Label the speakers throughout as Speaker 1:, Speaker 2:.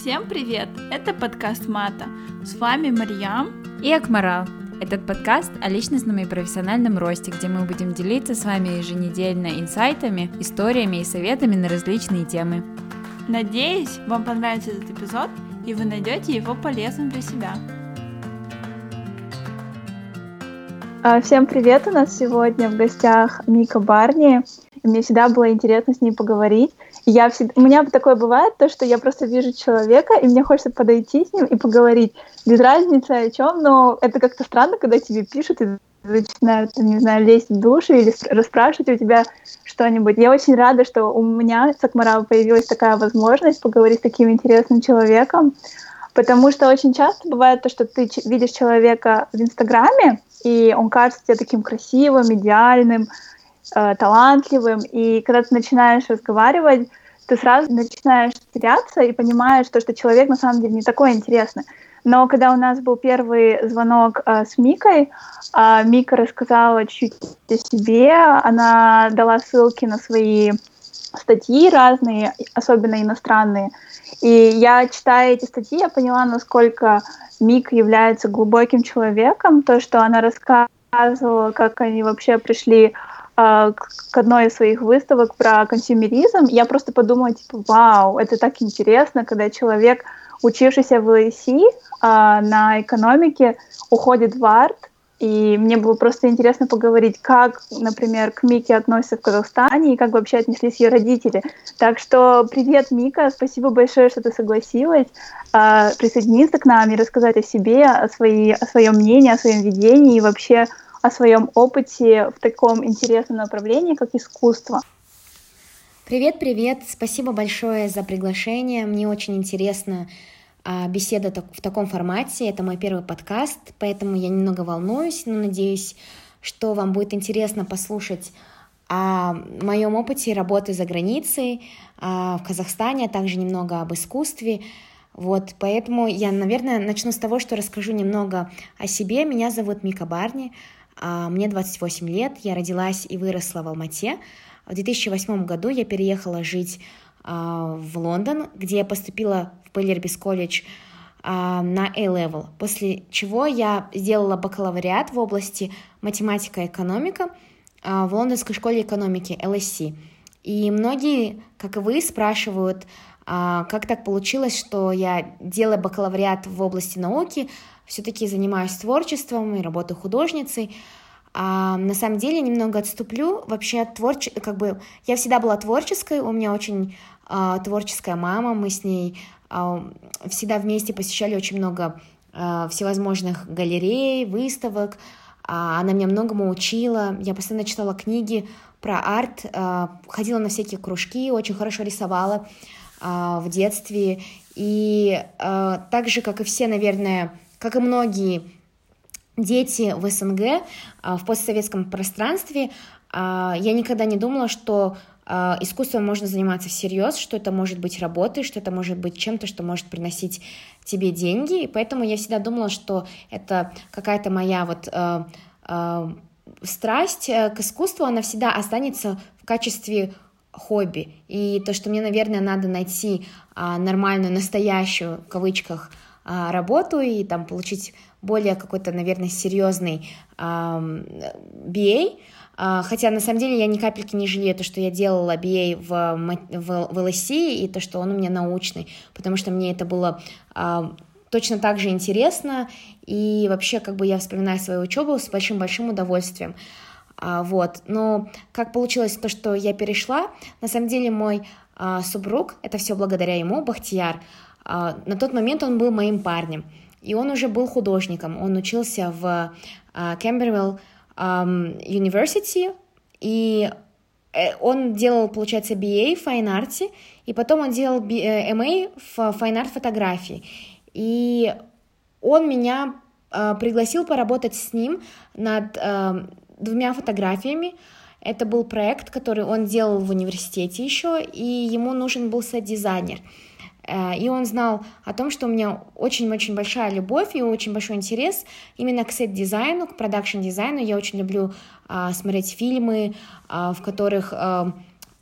Speaker 1: Всем привет! Это подкаст Мата. С вами Марьям
Speaker 2: и Акмарал. Этот подкаст о личностном и профессиональном росте, где мы будем делиться с вами еженедельно инсайтами, историями и советами на различные темы.
Speaker 1: Надеюсь, вам понравится этот эпизод, и вы найдете его полезным для себя.
Speaker 3: А, всем привет! У нас сегодня в гостях Мика Барни. Мне всегда было интересно с ней поговорить. Я всегда... У меня такое бывает, то, что я просто вижу человека, и мне хочется подойти с ним и поговорить. Без разницы о чем, но это как-то странно, когда тебе пишут и начинают, не знаю, лезть в душу или расспрашивать у тебя что-нибудь. Я очень рада, что у меня с Акмарава появилась такая возможность поговорить с таким интересным человеком, потому что очень часто бывает то, что ты видишь человека в Инстаграме, и он кажется тебе таким красивым, идеальным, э, талантливым, и когда ты начинаешь разговаривать, ты сразу начинаешь теряться и понимаешь, то, что человек на самом деле не такой интересный. Но когда у нас был первый звонок э, с Микой, э, Мика рассказала чуть о себе, она дала ссылки на свои статьи разные, особенно иностранные. И я, читая эти статьи, я поняла, насколько Мик является глубоким человеком, то, что она рассказывала, как они вообще пришли а, к одной из своих выставок про консюмеризм, я просто подумала, типа, вау, это так интересно, когда человек, учившийся в ЛСИ а, на экономике, уходит в арт, и мне было просто интересно поговорить, как, например, к Мике относятся в Казахстане и как вообще отнеслись ее родители. Так что привет, Мика, спасибо большое, что ты согласилась э, присоединиться к нам и рассказать о себе, о, своей, о своем мнении, о своем видении и вообще о своем опыте в таком интересном направлении, как искусство.
Speaker 4: Привет, привет! Спасибо большое за приглашение. Мне очень интересно а, беседа в таком формате. Это мой первый подкаст, поэтому я немного волнуюсь, но надеюсь, что вам будет интересно послушать о моем опыте работы за границей а, в Казахстане, а также немного об искусстве. Вот, поэтому я, наверное, начну с того, что расскажу немного о себе. Меня зовут Мика Барни. А, мне 28 лет, я родилась и выросла в Алмате. В 2008 году я переехала жить а, в Лондон, где я поступила в Пеллербис колледж а, на A-level, после чего я сделала бакалавриат в области математика и экономика в Лондонской школе экономики LSE. И многие, как и вы, спрашивают, как так получилось, что я делаю бакалавриат в области науки, все-таки занимаюсь творчеством и работаю художницей. А, на самом деле немного отступлю. Вообще творче, как бы я всегда была творческой, у меня очень а, творческая мама, мы с ней а, всегда вместе посещали очень много а, всевозможных галерей, выставок. А, она меня многому учила. Я постоянно читала книги про арт, а, ходила на всякие кружки, очень хорошо рисовала а, в детстве. И а, так же, как и все, наверное, как и многие дети в СНГ, а, в постсоветском пространстве, а, я никогда не думала, что а, искусством можно заниматься всерьез, что это может быть работой, что это может быть чем-то, что может приносить тебе деньги. И поэтому я всегда думала, что это какая-то моя вот страсть э, к искусству, она всегда останется в качестве хобби. И то, что мне, наверное, надо найти нормальную, настоящую, в кавычках, работу и там получить более какой-то, наверное, серьезный BA, а, хотя на самом деле я ни капельки не жалею то, что я делала BA в, в, в LSE и то, что он у меня научный, потому что мне это было а, точно так же интересно, и вообще как бы я вспоминаю свою учебу с большим-большим удовольствием. Вот, но как получилось то, что я перешла, на самом деле мой супруг, это все благодаря ему, Бахтияр, а, на тот момент он был моим парнем, и он уже был художником. Он учился в Кембервилл University, и э, он делал, получается, BA в Fine Art, и потом он делал MA э, в Fine Art фотографии. И он меня а, пригласил поработать с ним над двумя фотографиями. Это был проект, который он делал в университете еще, и ему нужен был сет-дизайнер. Э, и он знал о том, что у меня очень-очень большая любовь и очень большой интерес именно к сет-дизайну, к продакшн-дизайну. Я очень люблю а, смотреть фильмы, а, в которых а,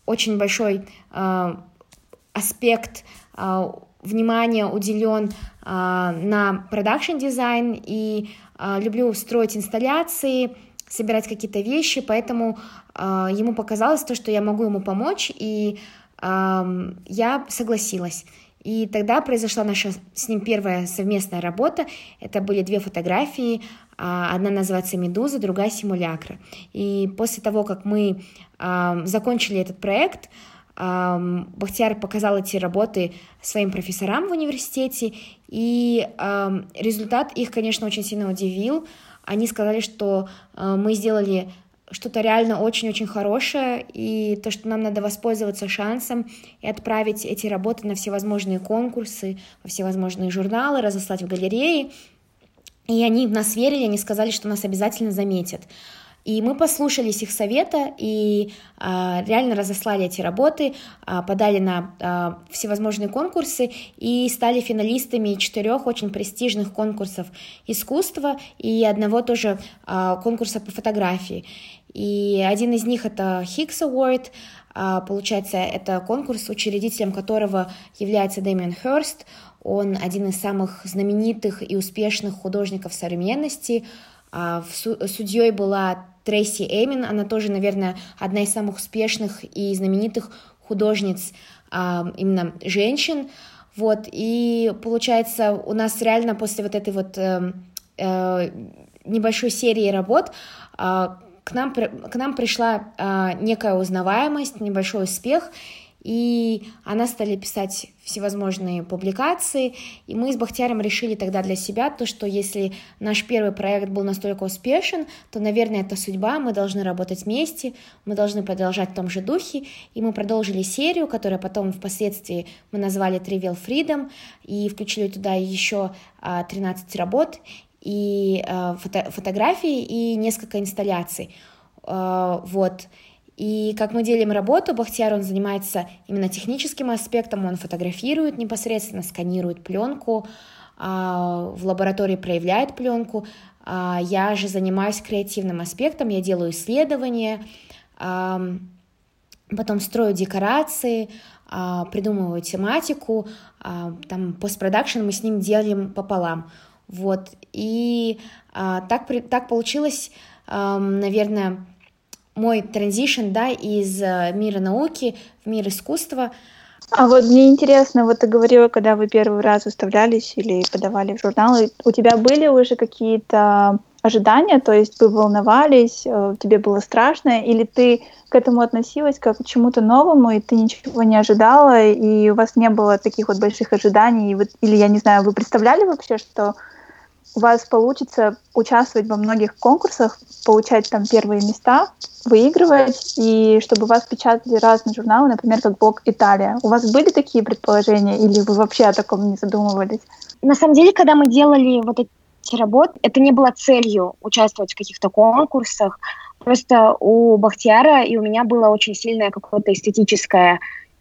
Speaker 4: очень большой а, аспект внимание уделен на продакшн дизайн и люблю строить инсталляции, собирать какие-то вещи, поэтому ему показалось то, что я могу ему помочь, и а, я согласилась. И тогда произошла наша с ним первая совместная работа. Это были две фотографии. А, одна называется «Медуза», другая «Симулякра». И после того, как мы а, закончили этот проект, Бахтияр показал эти работы своим профессорам в университете, и результат их, конечно, очень сильно удивил. Они сказали, что мы сделали что-то реально очень-очень хорошее, и то, что нам надо воспользоваться шансом и отправить эти работы на всевозможные конкурсы, во всевозможные журналы, разослать в галереи. И они в нас верили, они сказали, что нас обязательно заметят. И мы послушались их совета и а, реально разослали эти работы, а, подали на а, всевозможные конкурсы и стали финалистами четырех очень престижных конкурсов искусства и одного тоже а, конкурса по фотографии. И один из них это Higgs Award, а, получается, это конкурс, учредителем которого является Дэмиан Хёрст. Он один из самых знаменитых и успешных художников современности. А, судьей была Трейси Эмин, она тоже, наверное, одна из самых успешных и знаменитых художниц а, именно женщин. Вот, и получается, у нас реально после вот этой вот э, э, небольшой серии работ к нам, к нам пришла э, некая узнаваемость, небольшой успех, и она стали писать всевозможные публикации, и мы с Бахтияром решили тогда для себя то, что если наш первый проект был настолько успешен, то, наверное, это судьба, мы должны работать вместе, мы должны продолжать в том же духе, и мы продолжили серию, которую потом впоследствии мы назвали Trivial Freedom, и включили туда еще 13 а, работ, и э, фото фотографии и несколько инсталляций. Э, вот. И как мы делим работу, Бахтияр, он занимается именно техническим аспектом, он фотографирует непосредственно, сканирует пленку, э, в лаборатории проявляет пленку. Э, я же занимаюсь креативным аспектом, я делаю исследования, э, потом строю декорации, придумываю тематику, там постпродакшн мы с ним делим пополам. Вот. И а, так, так получилось, а, наверное, мой транзишн, да, из а, мира науки в мир искусства.
Speaker 3: А вот мне интересно, вот ты говорила, когда вы первый раз выставлялись или подавали в журналы, у тебя были уже какие-то ожидания, то есть вы волновались, э, тебе было страшно, или ты к этому относилась как к чему-то новому, и ты ничего не ожидала, и у вас не было таких вот больших ожиданий, или, я не знаю, вы представляли вообще, что у вас получится участвовать во многих конкурсах, получать там первые места, выигрывать, и чтобы вас печатали разные журналы, например, как Бог Италия. У вас были такие предположения, или вы вообще о таком не задумывались?
Speaker 5: На самом деле, когда мы делали вот эти работы, это не было целью участвовать в каких-то конкурсах. Просто у Бахтиара и у меня было очень сильное какое-то эстетическое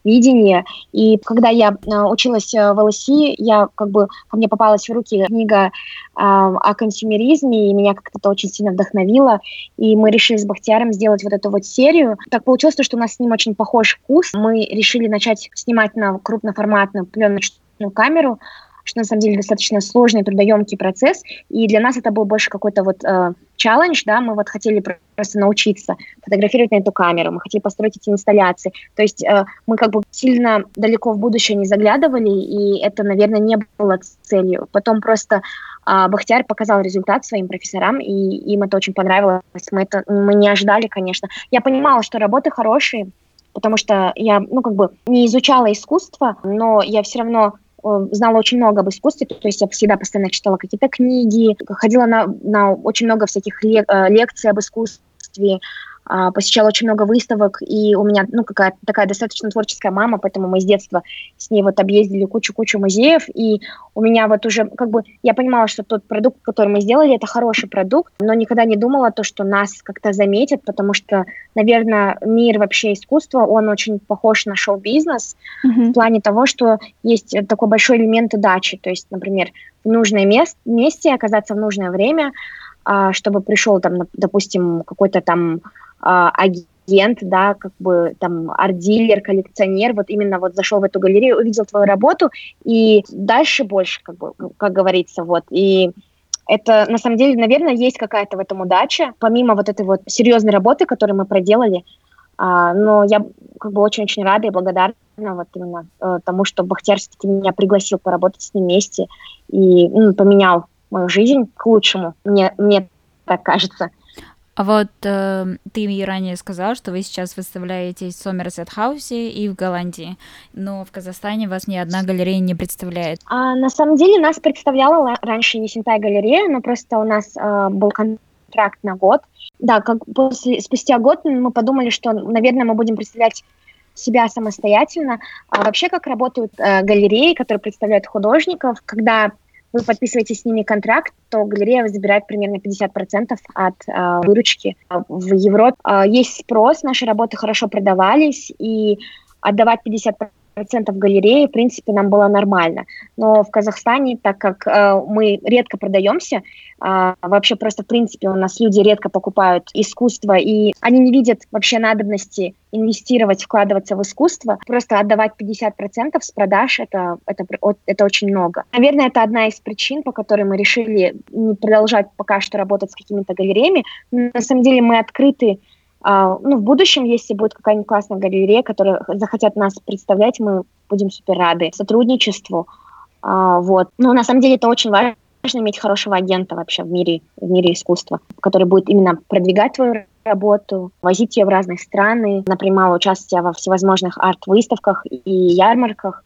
Speaker 5: видение. И когда я э, училась э, в ЛСИ, я как бы ко мне попалась в руки книга э, о консюмеризме, и меня как-то это очень сильно вдохновило. И мы решили с Бахтияром сделать вот эту вот серию. Так получилось, что у нас с ним очень похож вкус. Мы решили начать снимать на крупноформатную пленочную камеру, что на самом деле достаточно сложный, трудоемкий процесс, и для нас это был больше какой-то вот э, челлендж, да, мы вот хотели просто научиться фотографировать на эту камеру, мы хотели построить эти инсталляции, то есть э, мы как бы сильно далеко в будущее не заглядывали, и это, наверное, не было целью. Потом просто э, Бахтияр показал результат своим профессорам, и им это очень понравилось, мы, это, мы не ожидали, конечно. Я понимала, что работы хорошие, потому что я, ну, как бы не изучала искусство, но я все равно знала очень много об искусстве, то есть я всегда постоянно читала какие-то книги, ходила на, на очень много всяких лек, э, лекций об искусстве, посещала очень много выставок, и у меня, ну, какая-то такая достаточно творческая мама, поэтому мы с детства с ней вот объездили кучу-кучу музеев, и у меня вот уже, как бы, я понимала, что тот продукт, который мы сделали, это хороший продукт, но никогда не думала то, что нас как-то заметят, потому что, наверное, мир вообще искусства, он очень похож на шоу-бизнес mm-hmm. в плане того, что есть такой большой элемент удачи, то есть, например, в нужное мест, месте оказаться в нужное время, а, чтобы пришел там, допустим, какой-то там а, агент агент, да, как бы там арт-дилер, коллекционер, вот именно вот зашел в эту галерею, увидел твою работу, и дальше больше, как бы, как говорится, вот, и это, на самом деле, наверное, есть какая-то в этом удача, помимо вот этой вот серьезной работы, которую мы проделали, а, но я как бы очень-очень рада и благодарна вот именно э, тому, что Бахтияр все-таки меня пригласил поработать с ним вместе и ну, поменял мою жизнь к лучшему, мне, мне так кажется.
Speaker 2: А вот э, ты ранее сказал, что вы сейчас выставляетесь в Сомерсет Хаусе и в Голландии, но в Казахстане вас ни одна галерея не представляет.
Speaker 5: А, на самом деле нас представляла раньше Есентай галерея, но просто у нас э, был контракт на год. Да, как после, спустя год мы подумали, что, наверное, мы будем представлять себя самостоятельно. А вообще, как работают э, галереи, которые представляют художников, когда вы подписываете с ними контракт, то галерея забирает примерно 50% от э, выручки. В Европе э, есть спрос, наши работы хорошо продавались, и отдавать 50% процентов галереи, в принципе, нам было нормально. Но в Казахстане, так как э, мы редко продаемся, э, вообще просто, в принципе, у нас люди редко покупают искусство, и они не видят вообще надобности инвестировать, вкладываться в искусство, просто отдавать 50% с продаж, это, это, это очень много. Наверное, это одна из причин, по которой мы решили не продолжать пока что работать с какими-то галереями. На самом деле мы открыты ну, в будущем, если будет какая-нибудь классная галерея, которая захотят нас представлять, мы будем супер рады сотрудничеству. А, вот. Ну, на самом деле, это очень важно иметь хорошего агента вообще в мире, в мире искусства, который будет именно продвигать твою работу, возить ее в разные страны, например, участие во всевозможных арт-выставках и ярмарках.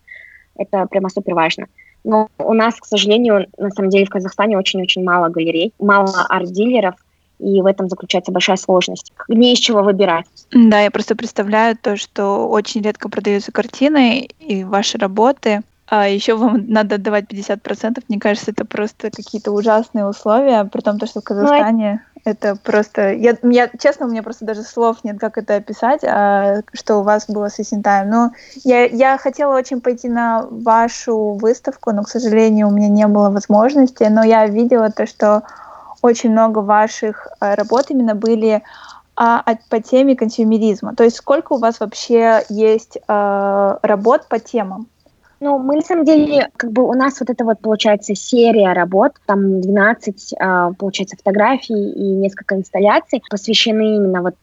Speaker 5: Это прямо супер важно. Но у нас, к сожалению, на самом деле в Казахстане очень-очень мало галерей, мало арт-дилеров – и в этом заключается большая сложность. Не из чего выбирать.
Speaker 3: Да, я просто представляю то, что очень редко продаются картины и ваши работы, а еще вам надо отдавать 50%. Мне кажется, это просто какие-то ужасные условия, при том, что в Казахстане ну, это просто... Я, я, честно, у меня просто даже слов нет, как это описать, а, что у вас было с Исентаем. Но я, я хотела очень пойти на вашу выставку, но, к сожалению, у меня не было возможности. Но я видела то, что очень много ваших э, работ именно были а, по теме консюмеризма. То есть сколько у вас вообще есть а, работ по темам?
Speaker 5: Ну, мы на самом деле, как бы у нас вот это вот получается серия работ, там 12, а, получается, фотографий и несколько инсталляций посвящены именно вот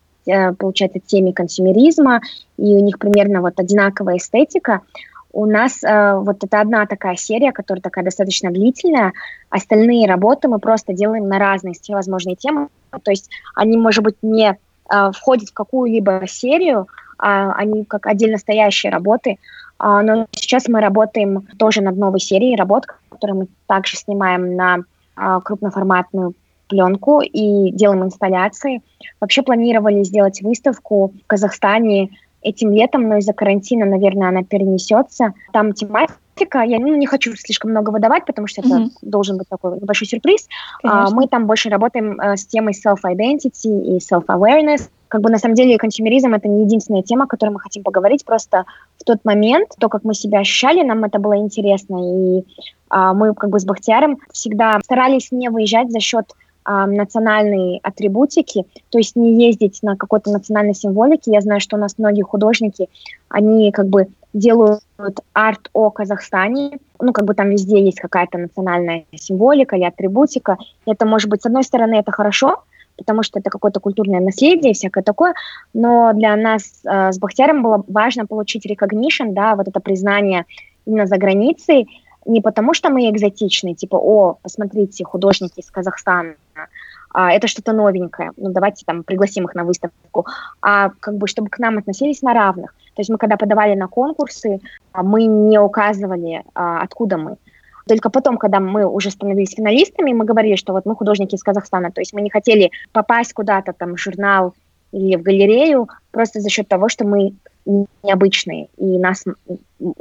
Speaker 5: получается, теме консюмеризма, и у них примерно вот одинаковая эстетика. У нас э, вот это одна такая серия, которая такая достаточно длительная. Остальные работы мы просто делаем на разные всевозможные темы. То есть они, может быть, не э, входят в какую-либо серию, а они как отдельно стоящие работы. А, но сейчас мы работаем тоже над новой серией работ, которые мы также снимаем на а, крупноформатную пленку и делаем инсталляции. Вообще планировали сделать выставку в Казахстане этим летом, но из-за карантина, наверное, она перенесется. Там тематика, я ну, не хочу слишком много выдавать, потому что это mm-hmm. должен быть такой небольшой сюрприз. А, мы там больше работаем а, с темой self-identity и self-awareness. Как бы на самом деле консюмеризм это не единственная тема, о которой мы хотим поговорить. Просто в тот момент, то, как мы себя ощущали, нам это было интересно. И а, мы как бы с Бахтияром всегда старались не выезжать за счет а, национальной атрибутики, то есть не ездить на какой-то национальной символике. Я знаю, что у нас многие художники, они как бы делают арт о Казахстане, ну, как бы там везде есть какая-то национальная символика или атрибутика. Это может быть, с одной стороны, это хорошо, потому что это какое-то культурное наследие, всякое такое, но для нас э, с Бахтяром было важно получить recognition, да, вот это признание именно за границей, не потому что мы экзотичные, типа, о, посмотрите, художники из Казахстана, а, это что-то новенькое, ну давайте там пригласим их на выставку, а как бы чтобы к нам относились на равных. То есть мы когда подавали на конкурсы, а, мы не указывали, а, откуда мы. Только потом, когда мы уже становились финалистами, мы говорили, что вот мы художники из Казахстана, то есть мы не хотели попасть куда-то там в журнал или в галерею просто за счет того, что мы необычные, и нас,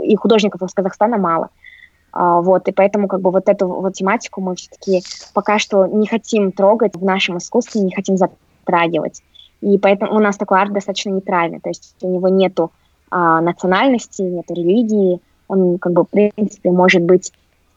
Speaker 5: и художников из Казахстана мало. А, вот, и поэтому как бы вот эту вот тематику мы все-таки пока что не хотим трогать в нашем искусстве, не хотим затрагивать. И поэтому у нас такой арт достаточно нейтральный, то есть у него нету а, национальности, нету религии, он как бы в принципе может быть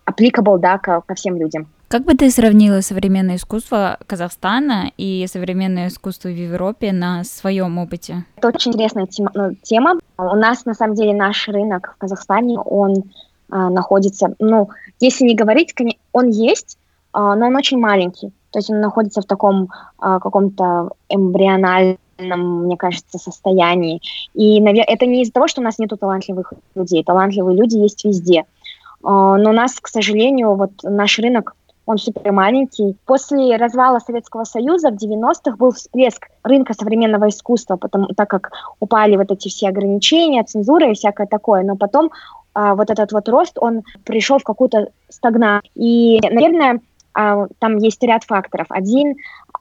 Speaker 5: applicable, да, ко, ко всем людям.
Speaker 2: Как бы ты сравнила современное искусство Казахстана и современное искусство в Европе на своем опыте?
Speaker 5: Это очень интересная тема. Ну, тема. У нас, на самом деле, наш рынок в Казахстане, он находится, ну, если не говорить, он есть, а, но он очень маленький. То есть он находится в таком а, каком-то эмбриональном мне кажется, состоянии. И наверное, это не из-за того, что у нас нет талантливых людей. Талантливые люди есть везде. А, но у нас, к сожалению, вот наш рынок он супер маленький. После развала Советского Союза в 90-х был всплеск рынка современного искусства, потому, так как упали вот эти все ограничения, цензура и всякое такое. Но потом а, вот этот вот рост, он пришел в какую-то стагнацию. И, наверное, а, там есть ряд факторов. Один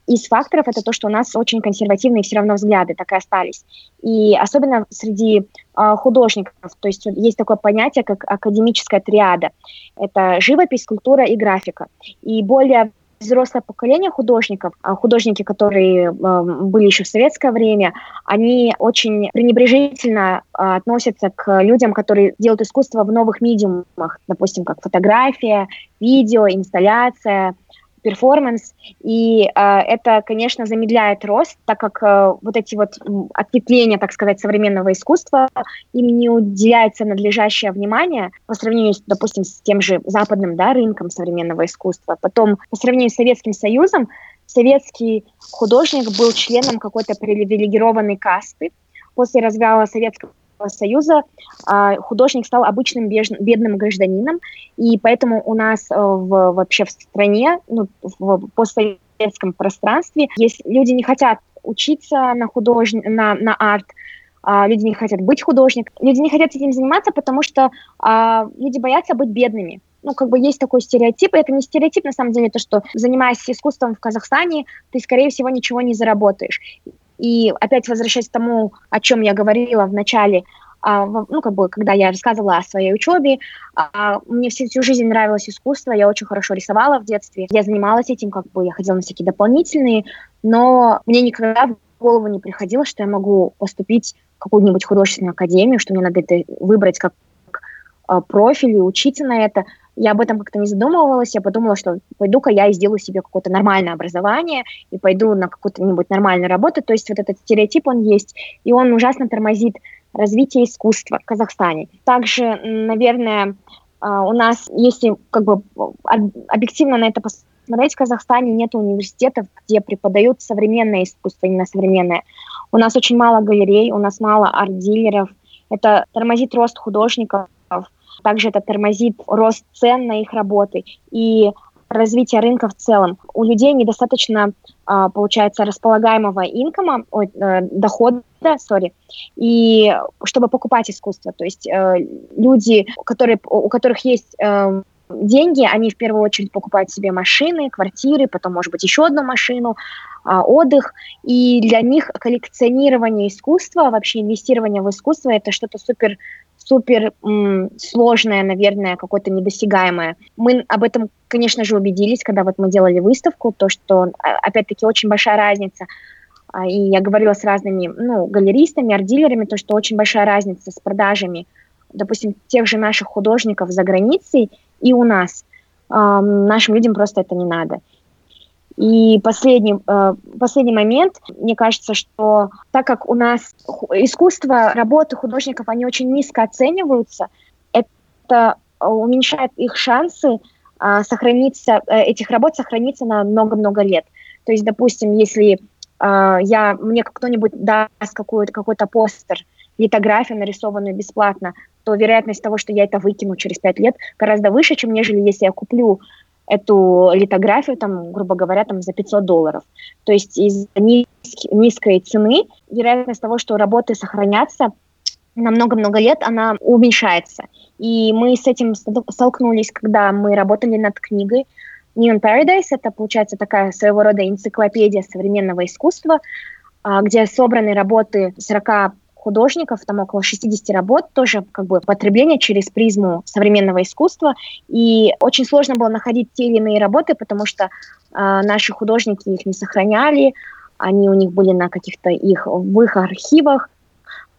Speaker 5: из факторов это то, что у нас очень консервативные все равно взгляды так и остались. И особенно среди э, художников, то есть есть такое понятие, как академическая триада. Это живопись, скульптура и графика. И более взрослое поколение художников, а художники, которые э, были еще в советское время, они очень пренебрежительно э, относятся к людям, которые делают искусство в новых медиумах, допустим, как фотография, видео, инсталляция, перформанс, и э, это, конечно, замедляет рост, так как э, вот эти вот ответвления, так сказать, современного искусства, им не уделяется надлежащее внимание по сравнению, с, допустим, с тем же западным да, рынком современного искусства. Потом, по сравнению с Советским Союзом, советский художник был членом какой-то привилегированной касты. После развала Советского Союза а, художник стал обычным бедным гражданином, и поэтому у нас э, в, вообще в стране, ну, в постсоветском пространстве, есть люди не хотят учиться на худож... на, на арт, а, люди не хотят быть художником, люди не хотят этим заниматься, потому что а, люди боятся быть бедными. Ну, как бы есть такой стереотип, и это не стереотип, на самом деле, то, что занимаясь искусством в Казахстане, ты, скорее всего, ничего не заработаешь. И опять возвращаясь к тому, о чем я говорила в начале, а, ну, как бы, когда я рассказывала о своей учебе, а, мне всю, всю жизнь нравилось искусство, я очень хорошо рисовала в детстве, я занималась этим, как бы, я ходила на всякие дополнительные, но мне никогда в голову не приходило, что я могу поступить в какую-нибудь художественную академию, что мне надо это выбрать как, а, профиль и учиться на это я об этом как-то не задумывалась, я подумала, что пойду-ка я и сделаю себе какое-то нормальное образование и пойду на какую-то-нибудь нормальную работу, то есть вот этот стереотип, он есть, и он ужасно тормозит развитие искусства в Казахстане. Также, наверное, а, у нас, если как бы объективно на это посмотреть, в Казахстане нет университетов, где преподают современное искусство, именно современное. У нас очень мало галерей, у нас мало арт-дилеров. Это тормозит рост художников, также это тормозит рост цен на их работы и развитие рынка в целом. У людей недостаточно, а, получается, располагаемого инкома, ой, э, дохода, сори, и чтобы покупать искусство. То есть э, люди, которые, у которых есть э, деньги, они в первую очередь покупают себе машины, квартиры, потом, может быть, еще одну машину, а, отдых. И для них коллекционирование искусства, вообще инвестирование в искусство, это что-то супер супер м, сложное, наверное, какое-то недосягаемое. Мы об этом, конечно же, убедились, когда вот мы делали выставку, то, что, а, опять-таки, очень большая разница. А, и я говорила с разными, ну, галеристами, арт-дилерами, то, что очень большая разница с продажами, допустим, тех же наших художников за границей и у нас. Нашим людям просто это не надо. И последний, э, последний момент, мне кажется, что так как у нас искусство, работы художников, они очень низко оцениваются, это уменьшает их шансы э, сохраниться, э, этих работ сохраниться на много-много лет. То есть, допустим, если я, мне кто-нибудь даст какой-то какой постер, литографию, нарисованную бесплатно, то вероятность того, что я это выкину через пять лет, гораздо выше, чем нежели если я куплю эту литографию, там, грубо говоря, там, за 500 долларов. То есть из низкой цены вероятность того, что работы сохранятся на много-много лет, она уменьшается. И мы с этим столкнулись, когда мы работали над книгой Neon Paradise. Это, получается, такая своего рода энциклопедия современного искусства, а, где собраны работы 40 художников, там около 60 работ, тоже как бы потребление через призму современного искусства. И очень сложно было находить те или иные работы, потому что э, наши художники их не сохраняли, они у них были на каких-то их в их архивах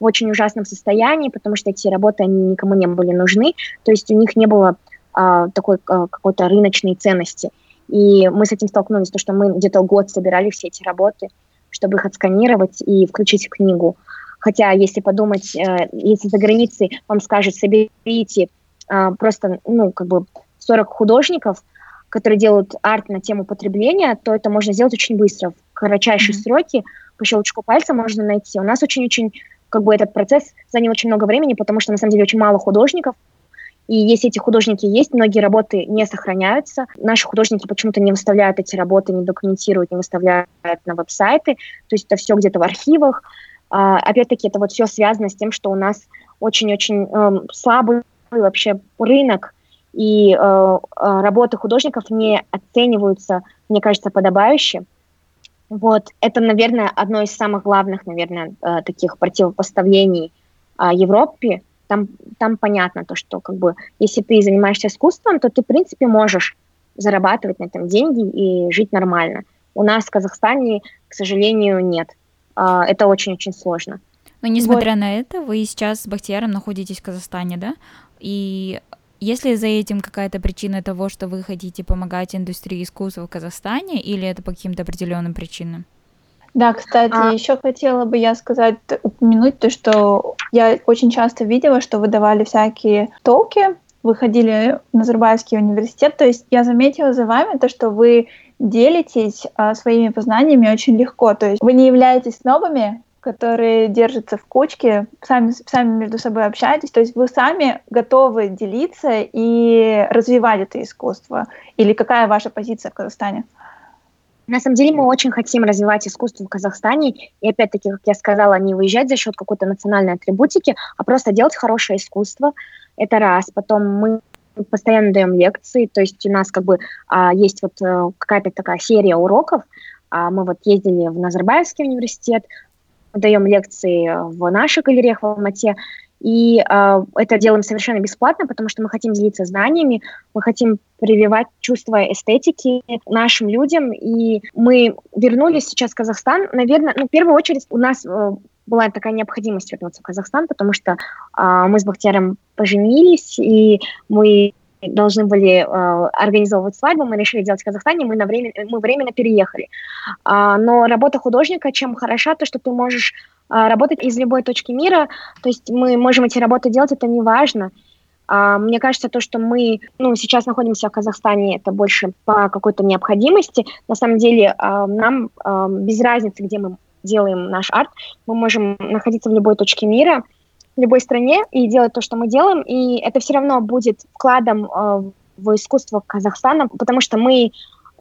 Speaker 5: в очень ужасном состоянии, потому что эти работы они никому не были нужны, то есть у них не было э, такой э, какой-то рыночной ценности. И мы с этим столкнулись, то, что мы где-то год собирали все эти работы, чтобы их отсканировать и включить в книгу. Хотя, если подумать, э, если за границей вам скажут, соберите э, просто, ну, как бы 40 художников, которые делают арт на тему потребления, то это можно сделать очень быстро. В кратчайшие mm-hmm. сроки по щелчку пальца можно найти. У нас очень-очень, как бы этот процесс занял очень много времени, потому что на самом деле очень мало художников, и если эти художники есть, многие работы не сохраняются. Наши художники почему-то не выставляют эти работы, не документируют, не выставляют на веб-сайты. То есть это все где-то в архивах. А, опять-таки, это вот все связано с тем, что у нас очень-очень э, слабый вообще рынок, и э, э, работы художников не оцениваются, мне кажется, подобающе. Вот, это, наверное, одно из самых главных, наверное, э, таких противопоставлений э, Европе. Там, там понятно то, что как бы, если ты занимаешься искусством, то ты, в принципе, можешь зарабатывать на этом деньги и жить нормально. У нас в Казахстане, к сожалению, нет. А, это очень-очень сложно.
Speaker 2: Но несмотря вот. на это, вы сейчас с Бахтияром находитесь в Казахстане, да? И есть ли за этим какая-то причина того, что вы хотите помогать индустрии искусства в Казахстане, или это по каким-то определенным причинам?
Speaker 3: Да, кстати, а... еще хотела бы я сказать, упомянуть то, что я очень часто видела, что вы давали всякие толки, выходили в Назарбаевский университет, то есть я заметила за вами то, что вы делитесь а, своими познаниями очень легко, то есть вы не являетесь новыми, которые держатся в кучке, сами, сами между собой общаетесь, то есть вы сами готовы делиться и развивать это искусство? Или какая ваша позиция в Казахстане?
Speaker 5: На самом деле мы очень хотим развивать искусство в Казахстане, и опять-таки, как я сказала, не выезжать за счет какой-то национальной атрибутики, а просто делать хорошее искусство. Это раз. Потом мы постоянно даем лекции, то есть у нас как бы а, есть вот а, какая-то такая серия уроков. А, мы вот ездили в Назарбаевский университет, даем лекции в наших галереях в Алмате, и э, это делаем совершенно бесплатно, потому что мы хотим делиться знаниями, мы хотим прививать чувство эстетики нашим людям. И мы вернулись сейчас в Казахстан. Наверное, ну, в первую очередь у нас э, была такая необходимость вернуться в Казахстан, потому что э, мы с Бахтияром поженились, и мы должны были э, организовывать свадьбу, мы решили делать в Казахстане, мы, на время, мы временно переехали. А, но работа художника, чем хороша, то, что ты можешь а, работать из любой точки мира, то есть мы можем эти работы делать, это не важно. А, мне кажется, то, что мы ну, сейчас находимся в Казахстане, это больше по какой-то необходимости. На самом деле а, нам а, без разницы, где мы делаем наш арт, мы можем находиться в любой точке мира, в любой стране и делать то, что мы делаем, и это все равно будет вкладом э, в искусство Казахстана, потому что мы э,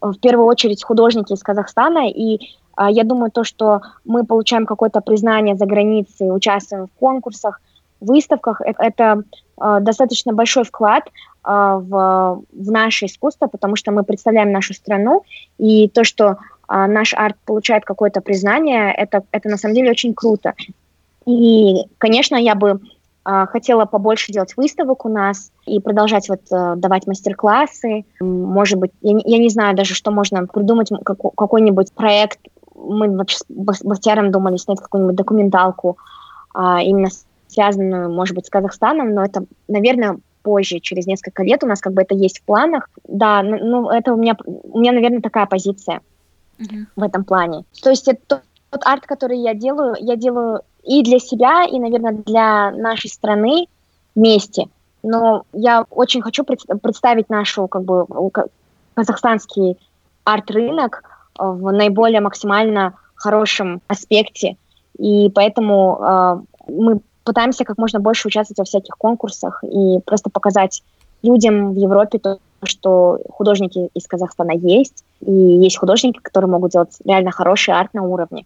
Speaker 5: в первую очередь художники из Казахстана, и э, я думаю, то, что мы получаем какое-то признание за границей, участвуем в конкурсах, выставках, это, это э, достаточно большой вклад э, в, в наше искусство, потому что мы представляем нашу страну, и то, что наш арт получает какое-то признание, это, это на самом деле очень круто. И, конечно, я бы э, хотела побольше делать выставок у нас и продолжать вот э, давать мастер-классы. Может быть, я, я не знаю даже, что можно придумать, как, какой-нибудь проект. Мы вообще с Бахтияром думали снять какую-нибудь документалку, э, именно связанную, может быть, с Казахстаном, но это, наверное, позже, через несколько лет у нас как бы это есть в планах. Да, ну это у меня, у меня, наверное, такая позиция в этом плане. То есть это тот арт, который я делаю, я делаю и для себя, и, наверное, для нашей страны вместе. Но я очень хочу представить нашу, как бы, казахстанский арт-рынок в наиболее максимально хорошем аспекте. И поэтому э, мы пытаемся как можно больше участвовать во всяких конкурсах и просто показать людям в Европе то, что художники из Казахстана есть, и есть художники, которые могут делать реально хороший арт на уровне.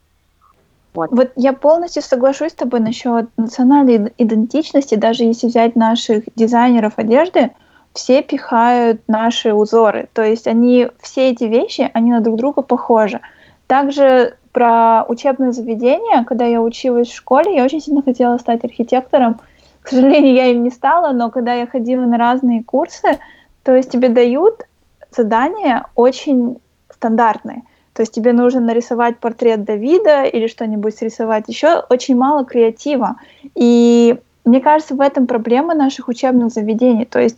Speaker 3: Вот. вот я полностью соглашусь с тобой насчет национальной идентичности. Даже если взять наших дизайнеров одежды, все пихают наши узоры. То есть они, все эти вещи, они на друг друга похожи. Также про учебное заведение, когда я училась в школе, я очень сильно хотела стать архитектором. К сожалению, я им не стала, но когда я ходила на разные курсы, то есть тебе дают задания очень стандартные. То есть тебе нужно нарисовать портрет Давида или что-нибудь срисовать еще. Очень мало креатива. И мне кажется, в этом проблема наших учебных заведений. То есть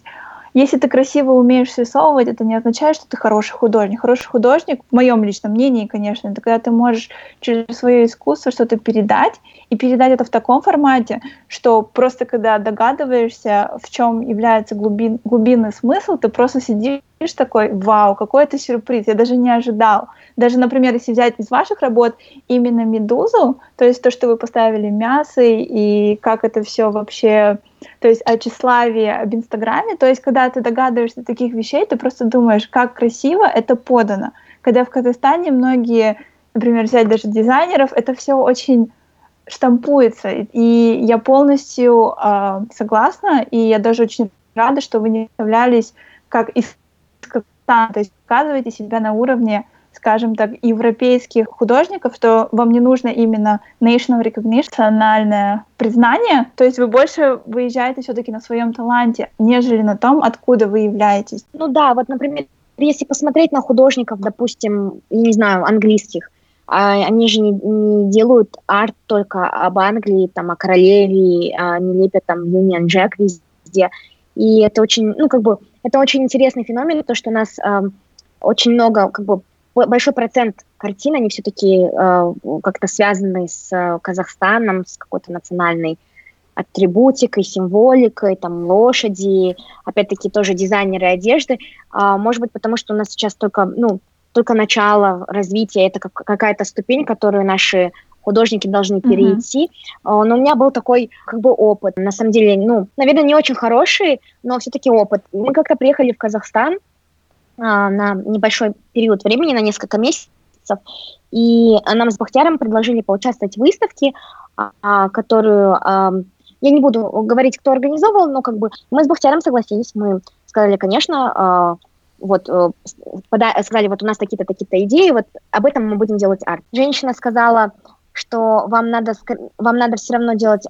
Speaker 3: если ты красиво умеешь рисовывать, это не означает, что ты хороший художник. Хороший художник, в моем личном мнении, конечно, это когда ты можешь через свое искусство что-то передать, и передать это в таком формате, что просто когда догадываешься, в чем является глубин, глубинный смысл, ты просто сидишь такой, вау, какой это сюрприз, я даже не ожидал. Даже, например, если взять из ваших работ именно медузу, то есть то, что вы поставили мясо и как это все вообще, то есть о тщеславии, об Инстаграме, то есть когда ты догадываешься таких вещей, ты просто думаешь, как красиво это подано. Когда в Казахстане многие, например, взять даже дизайнеров, это все очень штампуется. И я полностью э, согласна, и я даже очень рада, что вы не являлись как из Казахстана, то есть показываете себя на уровне скажем так, европейских художников, то вам не нужно именно national recognition, национальное признание, то есть вы больше выезжаете все-таки на своем таланте, нежели на том, откуда вы являетесь.
Speaker 5: Ну да, вот, например, если посмотреть на художников, допустим, я не знаю, английских, они же не, не делают арт только об Англии, там, о королеве, а не лепят там Union Jack везде. И это очень, ну, как бы, это очень интересный феномен, то, что у нас э, очень много, как бы, большой процент картин, они все-таки э, как-то связаны с э, Казахстаном, с какой-то национальной атрибутикой, символикой, там, лошади, опять-таки тоже дизайнеры одежды. А, может быть, потому что у нас сейчас только, ну, только начало развития, это как, какая-то ступень, которую наши художники должны перейти. Mm-hmm. Но у меня был такой как бы опыт. На самом деле, ну, наверное, не очень хороший, но все-таки опыт. Мы как-то приехали в Казахстан, а, на небольшой период времени, на несколько месяцев, и нам с Бахтяром предложили поучаствовать в выставке, а, которую я не буду говорить, кто организовал, но как бы мы с Бахтяром согласились, мы сказали, конечно, а, вот э, сказали, вот у нас такие-то такие-то идеи, вот об этом мы будем делать арт. Женщина сказала, что вам надо вам надо все равно делать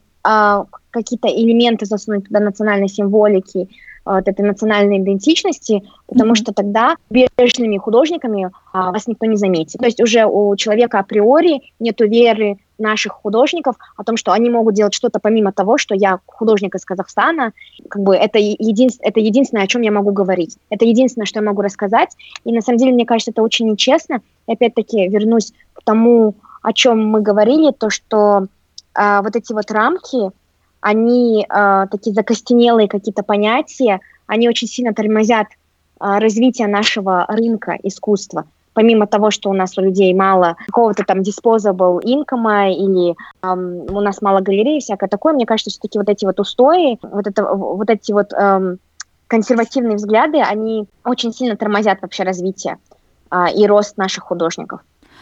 Speaker 5: какие-то элементы засунуть туда национальной символики, вот этой национальной идентичности, потому mm-hmm. что тогда бережными художниками а, вас никто не заметит. То есть уже у человека априори нет веры наших художников о том, что они могут делать что-то помимо того, что я художник из Казахстана, как бы это, един, это единственное, о чем я могу говорить. Это единственное, что я могу рассказать. И на самом деле, мне кажется, это очень нечестно. И опять-таки вернусь к тому, о чем мы говорили, то, что а, вот эти вот рамки, они э, такие закостенелые какие-то понятия, они очень сильно тормозят э, развитие нашего рынка искусства. Помимо того, что у нас у людей мало какого-то там disposable income или эм, у нас мало галерей всякое такое, мне кажется, все-таки вот эти вот устои, вот, это, вот эти вот эм, консервативные взгляды, они очень сильно тормозят вообще развитие э, и рост наших художников.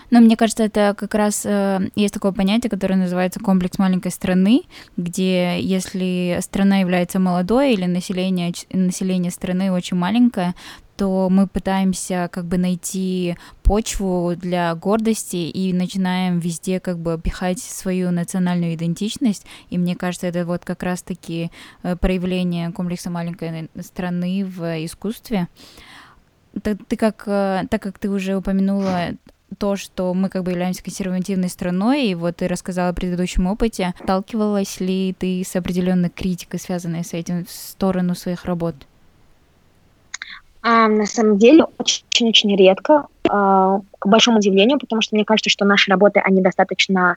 Speaker 2: Но мне кажется, это как раз э, есть такое понятие, которое называется комплекс маленькой страны, где если страна является молодой или население, население страны очень маленькое, то мы пытаемся как бы найти почву для гордости и начинаем везде как бы пихать свою национальную идентичность. И мне кажется, это вот как раз-таки э, проявление комплекса маленькой страны в искусстве. Ты, как, э, так как ты уже упомянула то, что мы как бы являемся консервативной страной, и вот ты рассказала о предыдущем опыте, сталкивалась ли ты с определенной критикой, связанной с этим, в сторону своих работ?
Speaker 5: А, на самом деле, очень-очень редко, а, к большому удивлению, потому что мне кажется, что наши работы, они достаточно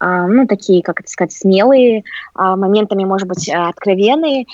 Speaker 5: а, ну, такие, как это сказать, смелые, а, моментами, может быть, откровенные,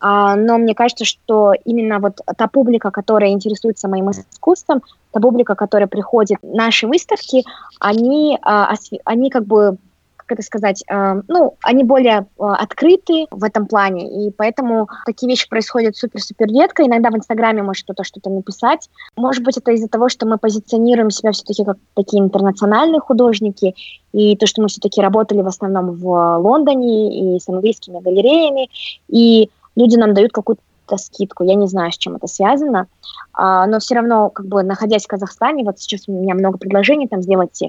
Speaker 5: а, но мне кажется, что именно вот та публика, которая интересуется моим искусством, та публика, которая приходит на наши выставки, они, а, они как бы как это сказать, э, ну, они более э, открыты в этом плане, и поэтому такие вещи происходят супер-супер редко. Иногда в Инстаграме может кто-то что-то написать. Может быть, это из-за того, что мы позиционируем себя все-таки как такие интернациональные художники, и то, что мы все-таки работали в основном в Лондоне и с английскими галереями, и люди нам дают какую-то скидку. Я не знаю, с чем это связано, а, но все равно, как бы, находясь в Казахстане, вот сейчас у меня много предложений, там, сделать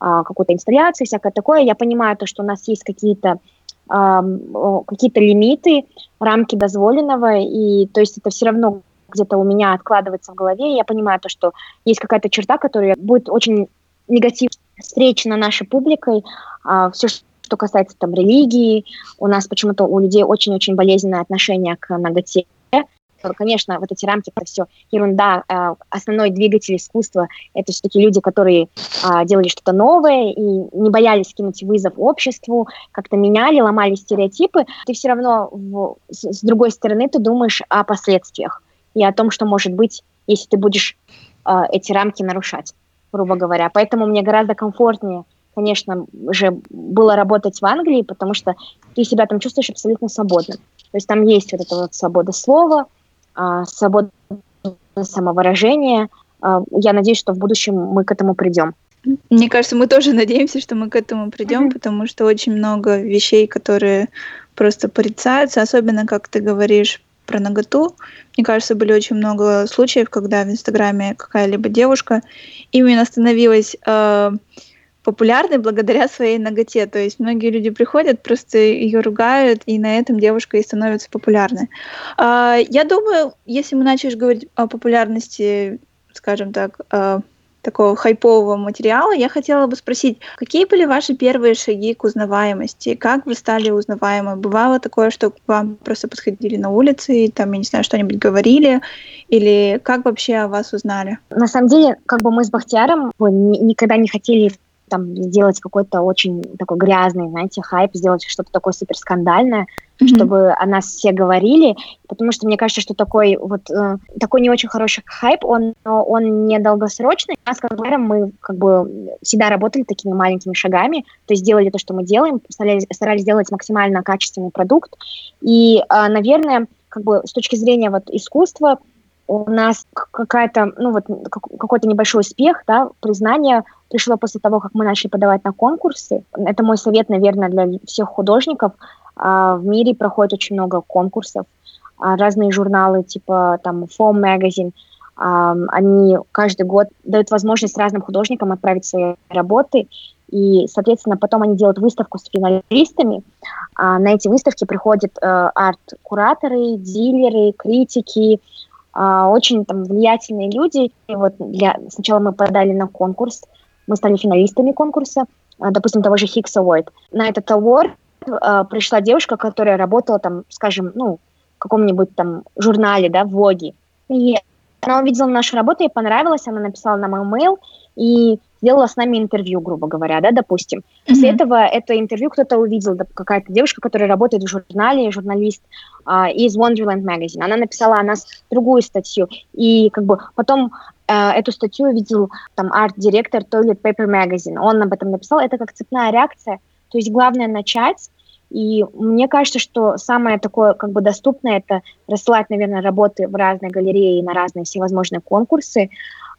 Speaker 5: а, какую-то инсталляцию, всякое такое, я понимаю то, что у нас есть какие-то какие-то лимиты, рамки дозволенного, и то есть это все равно где-то у меня откладывается в голове, и я понимаю то, что есть какая-то черта, которая будет очень негативно встречена нашей публикой, а, все, что касается там религии, у нас почему-то у людей очень-очень болезненное отношение к ноготе. Конечно, вот эти рамки, это все ерунда. А, основной двигатель искусства — это все-таки люди, которые а, делали что-то новое и не боялись кинуть вызов обществу, как-то меняли, ломали стереотипы. Ты все равно, в, с, другой стороны, ты думаешь о последствиях и о том, что может быть, если ты будешь а, эти рамки нарушать, грубо говоря. Поэтому мне гораздо комфортнее конечно же, было работать в Англии, потому что ты себя там чувствуешь абсолютно свободным. То есть там есть вот эта вот свобода слова, а, свобода самовыражения. А, я надеюсь, что в будущем мы к этому придем.
Speaker 3: Мне кажется, мы тоже надеемся, что мы к этому придем, mm-hmm. потому что очень много вещей, которые просто порицаются, особенно, как ты говоришь, про наготу. Мне кажется, были очень много случаев, когда в Инстаграме какая-либо девушка именно становилась э, популярной благодаря своей ноготе. То есть многие люди приходят, просто ее ругают, и на этом девушка и становится популярной. А, я думаю, если мы начнешь говорить о популярности, скажем так, а, такого хайпового материала, я хотела бы спросить, какие были ваши первые шаги к узнаваемости? Как вы стали узнаваемы? Бывало такое, что к вам просто подходили на улице и там, я не знаю, что-нибудь говорили? Или как вообще о вас узнали?
Speaker 5: На самом деле, как бы мы с Бахтияром никогда не хотели там сделать какой-то очень такой грязный, знаете, хайп, сделать что-то такое супер скандальное, mm-hmm. чтобы о нас все говорили, потому что мне кажется, что такой вот э, такой не очень хороший хайп, он он не долгосрочный. А с Конглером мы как бы всегда работали такими маленькими шагами, то есть делали то, что мы делаем, старались, старались сделать максимально качественный продукт, и, э, наверное, как бы с точки зрения вот искусства у нас какая-то, ну вот какой-то небольшой успех, да, признание пришло после того, как мы начали подавать на конкурсы. Это мой совет, наверное, для всех художников. А, в мире проходит очень много конкурсов, а, разные журналы типа там Foam Magazine, а, они каждый год дают возможность разным художникам отправить свои работы, и, соответственно, потом они делают выставку с финалистами. На эти выставки приходят э, арт-кураторы, дилеры, критики, очень там влиятельные люди. И вот для... Сначала мы подали на конкурс, мы стали финалистами конкурса, а, допустим, того же Higgs Award. На этот award а, пришла девушка, которая работала там, скажем, ну, в каком-нибудь там журнале, да, в Воге. И она увидела нашу работу, ей понравилось, она написала нам email, и сделала с нами интервью, грубо говоря, да, допустим. Mm-hmm. После этого это интервью кто-то увидел, да, какая-то девушка, которая работает в журнале, журналист uh, из Wonderland Magazine. Она написала о нас другую статью, и как бы потом uh, эту статью увидел там арт-директор Toilet Paper Magazine. Он об этом написал. Это как цепная реакция. То есть главное начать, и мне кажется, что самое такое как бы доступное это рассылать, наверное, работы в разные галереи на разные всевозможные конкурсы.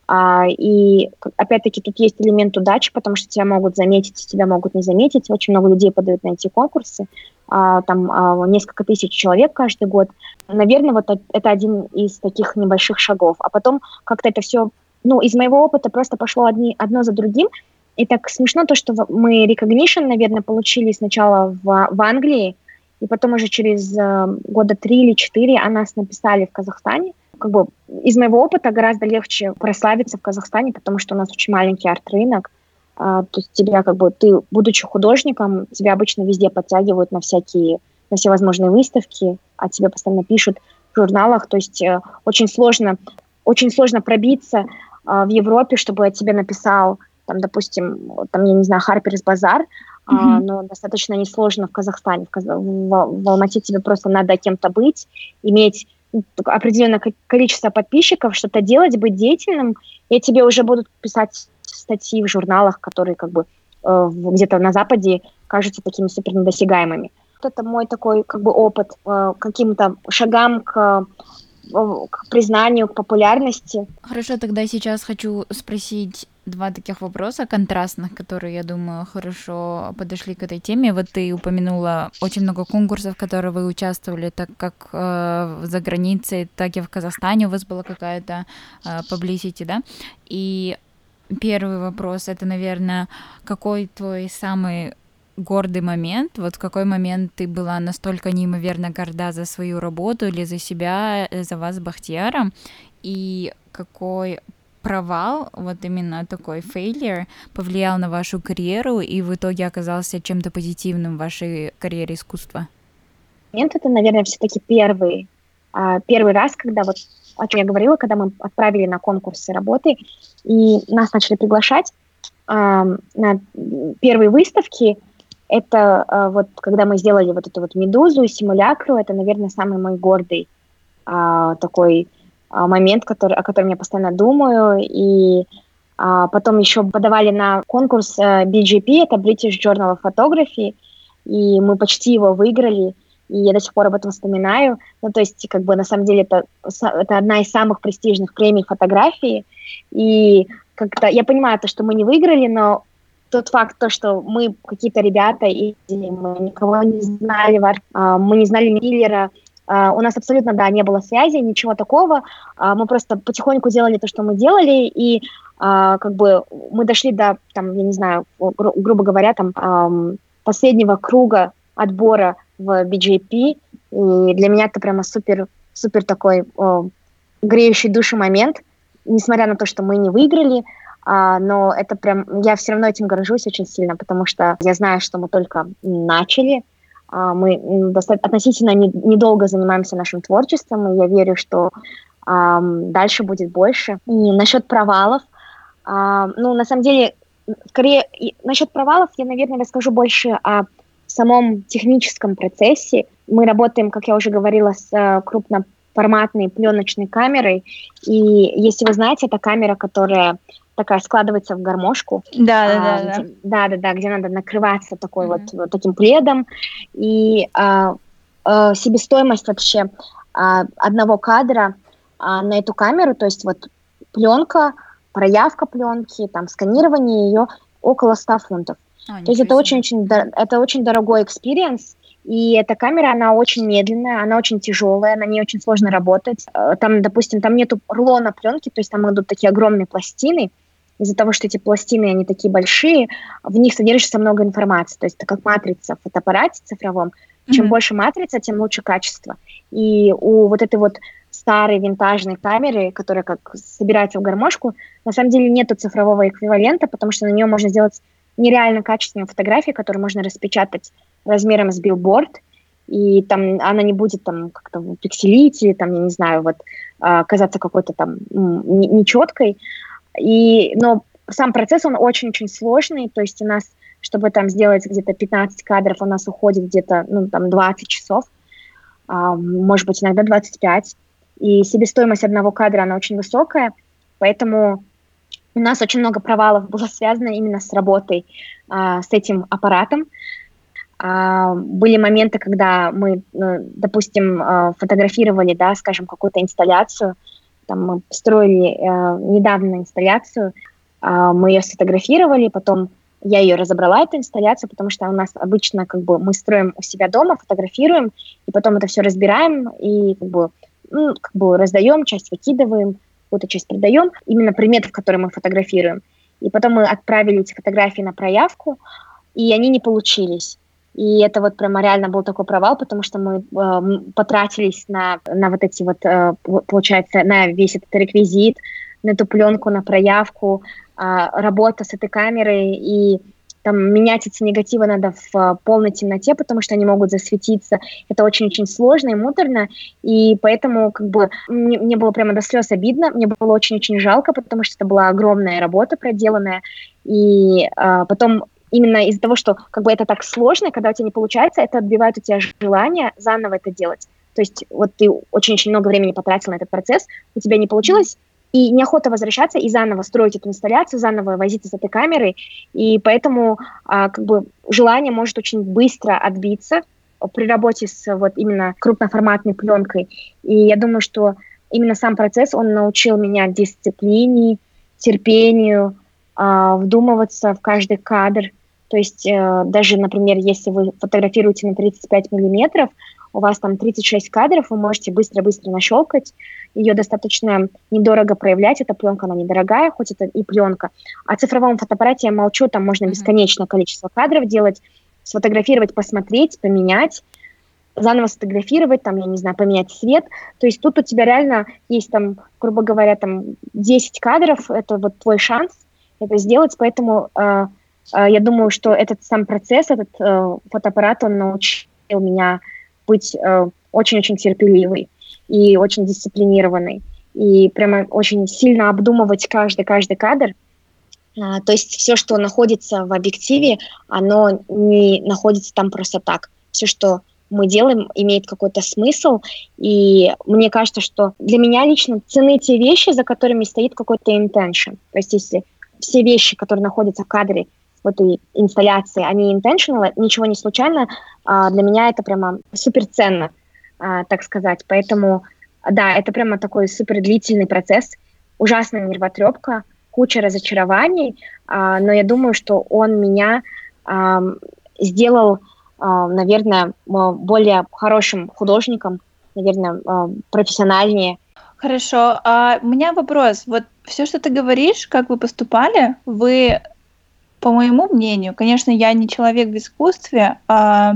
Speaker 5: А, и опять-таки тут есть элемент удачи, потому что тебя могут заметить, тебя могут не заметить. Очень много людей подают на эти конкурсы, а, там а, несколько тысяч человек каждый год. Наверное, вот это один из таких небольших шагов. А потом как-то это все, ну, из моего опыта просто пошло одни, одно за другим. И так смешно то, что мы recognition, наверное, получили сначала в, в Англии, и потом уже через э, года три или четыре о нас написали в Казахстане – как бы из моего опыта гораздо легче прославиться в Казахстане, потому что у нас очень маленький арт-рынок. А, то есть тебя как бы, ты, будучи художником, тебя обычно везде подтягивают на всякие, на все возможные выставки, а тебе постоянно пишут в журналах. То есть э, очень сложно, очень сложно пробиться э, в Европе, чтобы о тебе написал, там, допустим, там, я не знаю, Харперс Базар, mm-hmm. а, но достаточно несложно в Казахстане. В, Каз... в, в Алмате тебе просто надо кем-то быть, иметь определенное количество подписчиков, что-то делать, быть деятельным, и тебе уже будут писать статьи в журналах, которые как бы э, где-то на Западе кажутся такими супер недосягаемыми. Это мой такой как бы опыт э, каким-то шагам к к признанию, к популярности.
Speaker 2: Хорошо, тогда сейчас хочу спросить два таких вопроса контрастных, которые, я думаю, хорошо подошли к этой теме. Вот ты упомянула очень много конкурсов, в которых вы участвовали, так как э, за границей, так и в Казахстане у вас была какая-то э, publicity, да? И первый вопрос это, наверное, какой твой самый гордый момент? Вот в какой момент ты была настолько неимоверно горда за свою работу или за себя, э, за вас Бахтияром? И какой провал, вот именно такой фейлер, повлиял на вашу карьеру и в итоге оказался чем-то позитивным в вашей карьере искусства?
Speaker 5: Момент это, наверное, все-таки первый а, первый раз, когда вот о чем я говорила, когда мы отправили на конкурсы работы, и нас начали приглашать на первые выставки, это а, вот когда мы сделали вот эту вот медузу симулякру, это, наверное, самый мой гордый а, такой момент, который, о котором я постоянно думаю. И а, потом еще подавали на конкурс а, э, BGP, это British Journal of Photography, и мы почти его выиграли. И я до сих пор об этом вспоминаю. Ну, то есть, как бы, на самом деле, это, это одна из самых престижных премий фотографии. И как-то я понимаю то, что мы не выиграли, но тот факт, то, что мы какие-то ребята, и мы никого не знали, а, мы не знали Миллера, а, у нас абсолютно, да, не было связи, ничего такого, а, мы просто потихоньку делали то, что мы делали, и как бы мы дошли до, там, я не знаю, гру- грубо говоря, там, последнего круга отбора в BJP, и для меня это прямо супер, супер такой греющий душу момент, несмотря на то, что мы не выиграли, а, но это прям, я все равно этим горжусь очень сильно, потому что я знаю, что мы только начали, а, мы достаточно, относительно не, недолго занимаемся нашим творчеством, и я верю, что а, дальше будет больше. И насчет провалов, а, ну, на самом деле, скорее, насчет провалов я, наверное, расскажу больше о самом техническом процессе. Мы работаем, как я уже говорила, с э, крупноформатной пленочной камерой, и если вы знаете, это камера, которая такая складывается в гармошку.
Speaker 1: Да, да, а, да,
Speaker 5: да. Да, да, где надо накрываться такой mm-hmm. вот, вот таким пледом. И а, а, себестоимость вообще а, одного кадра а, на эту камеру, то есть вот пленка, проявка пленки, там сканирование ее около 100 фунтов. А, то есть это очень-очень это очень дорогой experience, и эта камера, она очень медленная, она очень тяжелая, на ней очень сложно работать. Э, там, допустим, там нету рулона пленки, то есть там идут такие огромные пластины, из-за того, что эти пластины, они такие большие, в них содержится много информации. То есть это как матрица в фотоаппарате цифровом. Чем mm-hmm. больше матрица, тем лучше качество. И у вот этой вот старой винтажной камеры, которая как собирается в гармошку, на самом деле нету цифрового эквивалента, потому что на нее можно сделать нереально качественную фотографию, которую можно распечатать размером с билборд, и там она не будет там как-то пикселить или там, я не знаю, вот а, казаться какой-то там нечеткой. И, но сам процесс, он очень-очень сложный, то есть у нас, чтобы там сделать где-то 15 кадров, у нас уходит где-то, ну, там, 20 часов, а, может быть, иногда 25, и себестоимость одного кадра, она очень высокая, поэтому у нас очень много провалов было связано именно с работой, а, с этим аппаратом. А, были моменты, когда мы, ну, допустим, а, фотографировали, да, скажем, какую-то инсталляцию, там мы строили э, недавно инсталляцию, э, мы ее сфотографировали, потом я ее разобрала, эту инсталляцию, потому что у нас обычно как бы мы строим у себя дома, фотографируем, и потом это все разбираем и как бы, ну, как бы раздаем, часть выкидываем, какую-то часть продаем, именно предметов, которые мы фотографируем. И потом мы отправили эти фотографии на проявку, и они не получились. И это вот прямо реально был такой провал, потому что мы э, потратились на, на вот эти вот, э, получается, на весь этот реквизит, на эту пленку, на проявку, э, работа с этой камерой, и там менять эти негативы надо в э, полной темноте, потому что они могут засветиться. Это очень-очень сложно и муторно, и поэтому как бы мне, мне было прямо до слез обидно, мне было очень-очень жалко, потому что это была огромная работа проделанная, и э, потом именно из-за того, что как бы это так сложно, когда у тебя не получается, это отбивает у тебя желание заново это делать. То есть вот ты очень-очень много времени потратил на этот процесс, у тебя не получилось, и неохота возвращаться и заново строить эту инсталляцию, заново возиться с этой камерой, и поэтому а, как бы желание может очень быстро отбиться при работе с вот именно крупноформатной пленкой. И я думаю, что именно сам процесс, он научил меня дисциплине, терпению, а, вдумываться в каждый кадр, то есть э, даже, например, если вы фотографируете на 35 миллиметров, у вас там 36 кадров, вы можете быстро-быстро нащелкать, ее достаточно недорого проявлять, эта пленка, она недорогая, хоть это и пленка. А цифровом фотоаппарате я молчу, там можно бесконечное количество кадров делать, сфотографировать, посмотреть, поменять, заново сфотографировать, там, я не знаю, поменять цвет. То есть тут у тебя реально есть там, грубо говоря, там 10 кадров, это вот твой шанс это сделать, поэтому э, я думаю, что этот сам процесс, этот э, фотоаппарат, он научил меня быть э, очень-очень терпеливой. и очень дисциплинированный. И прямо очень сильно обдумывать каждый-каждый кадр. А, то есть все, что находится в объективе, оно не находится там просто так. Все, что мы делаем, имеет какой-то смысл. И мне кажется, что для меня лично цены те вещи, за которыми стоит какой-то intention. То есть если все вещи, которые находятся в кадре, в этой инсталляции, они intentional, ничего не случайно, а, для меня это прямо супер ценно, а, так сказать. Поэтому, да, это прямо такой супер длительный процесс, ужасная нервотрепка, куча разочарований, а, но я думаю, что он меня сделал наверное, более хорошим художником, наверное, профессиональнее.
Speaker 3: Хорошо. А у меня вопрос. Вот все, что ты говоришь, как вы поступали, вы, по моему мнению, конечно, я не человек в искусстве, а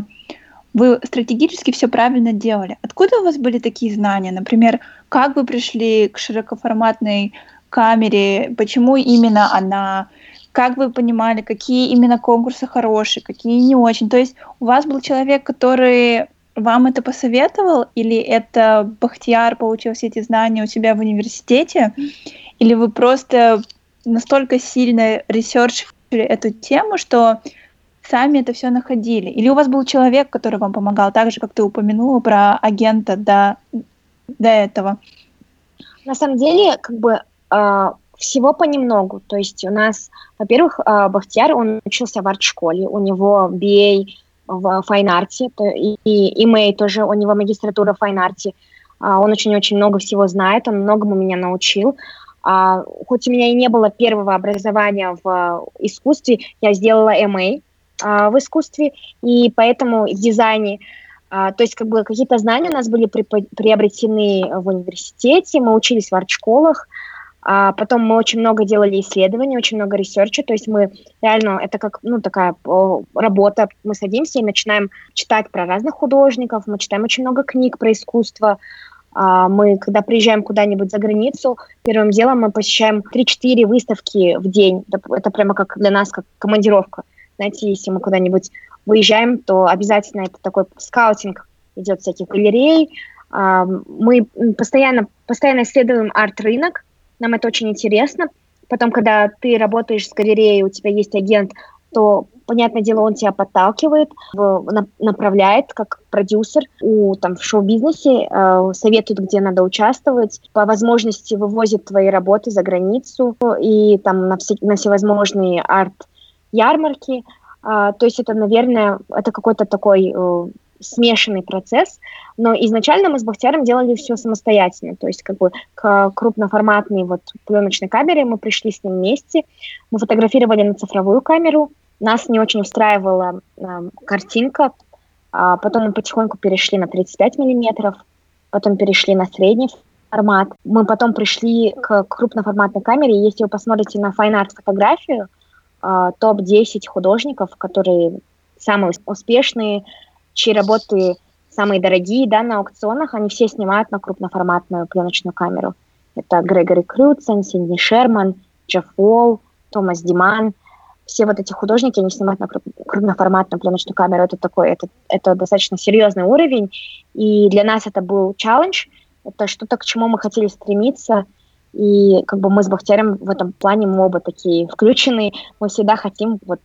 Speaker 3: вы стратегически все правильно делали. Откуда у вас были такие знания? Например, как вы пришли к широкоформатной камере, почему именно она, как вы понимали, какие именно конкурсы хорошие, какие не очень. То есть у вас был человек, который вам это посоветовал, или это Бахтияр получил все эти знания у себя в университете, или вы просто настолько сильно research или эту тему, что сами это все находили? Или у вас был человек, который вам помогал, так же, как ты упомянула про агента до, до этого?
Speaker 5: На самом деле, как бы а, всего понемногу. То есть у нас, во-первых, а, Бахтияр, он учился в арт-школе, у него BA в fine art е, и, и Мэй тоже, у него магистратура в fine art е. А, он очень-очень много всего знает, он многому меня научил. А, хоть у меня и не было первого образования в искусстве, я сделала MA а, в искусстве, и поэтому в дизайне а, то есть как бы какие-то знания у нас были при, приобретены в университете, мы учились в арт-школах, а потом мы очень много делали исследований, очень много research а, то есть мы реально, это как, ну, такая работа, мы садимся и начинаем читать про разных художников, мы читаем очень много книг про искусство, мы, когда приезжаем куда-нибудь за границу, первым делом мы посещаем 3-4 выставки в день, это прямо как для нас, как командировка, знаете, если мы куда-нибудь выезжаем, то обязательно это такой скаутинг идет всяких галерей, а, мы постоянно, постоянно исследуем арт-рынок, нам это очень интересно. Потом, когда ты работаешь с галереей, у тебя есть агент, то, понятное дело, он тебя подталкивает, направляет как продюсер у, там, в шоу-бизнесе, э, советует, где надо участвовать, по возможности вывозит твои работы за границу и там на, все, на всевозможные арт-ярмарки. Э, то есть это, наверное, это какой-то такой э, смешанный процесс, но изначально мы с Бахтияром делали все самостоятельно, то есть как бы к крупноформатной вот пленочной камере мы пришли с ним вместе, мы фотографировали на цифровую камеру, нас не очень устраивала э, картинка, а потом мы потихоньку перешли на 35 миллиметров, потом перешли на средний формат. Мы потом пришли к крупноформатной камере, если вы посмотрите на Fine Art фотографию, э, топ-10 художников, которые самые успешные, чьи работы самые дорогие, да, на аукционах, они все снимают на крупноформатную пленочную камеру. Это Грегори Крюцен, Сидни Шерман, Джефф Уолл, Томас Диман. Все вот эти художники, они снимают на крупноформатную пленочную камеру. Это такой, это, это достаточно серьезный уровень. И для нас это был челлендж. Это что-то, к чему мы хотели стремиться. И как бы мы с Бахтерем в этом плане мы оба такие включены. Мы всегда хотим вот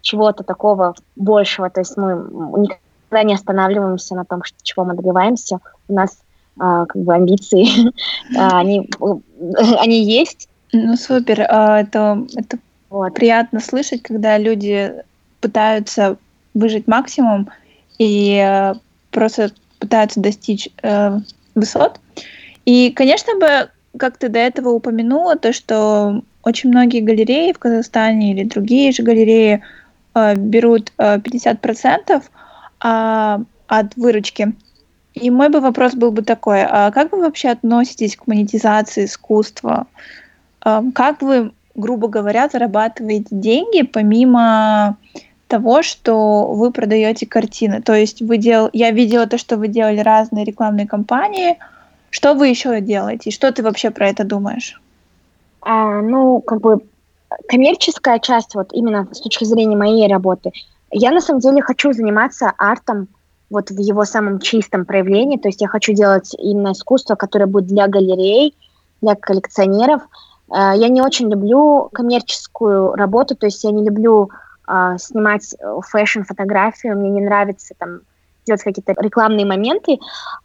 Speaker 5: чего-то такого большего. То есть мы никогда не останавливаемся на том, что, чего мы добиваемся. У нас а, как бы амбиции, а, они, они есть.
Speaker 3: Ну, супер. А, это, это вот. приятно слышать, когда люди пытаются выжить максимум и э, просто пытаются достичь э, высот. И, конечно бы, как ты до этого упомянула, то, что очень многие галереи в Казахстане или другие же галереи э, берут э, 50%, а, от выручки. И мой бы вопрос был бы такой, а как вы вообще относитесь к монетизации искусства? А, как вы, грубо говоря, зарабатываете деньги помимо того, что вы продаете картины? То есть вы дел... я видела то, что вы делали разные рекламные кампании. Что вы еще делаете? И что ты вообще про это думаешь?
Speaker 5: А, ну, как бы коммерческая часть, вот именно с точки зрения моей работы, я на самом деле хочу заниматься артом вот в его самом чистом проявлении. То есть я хочу делать именно искусство, которое будет для галерей, для коллекционеров. Э, я не очень люблю коммерческую работу, то есть я не люблю э, снимать фэшн-фотографию, мне не нравится там делать какие-то рекламные моменты.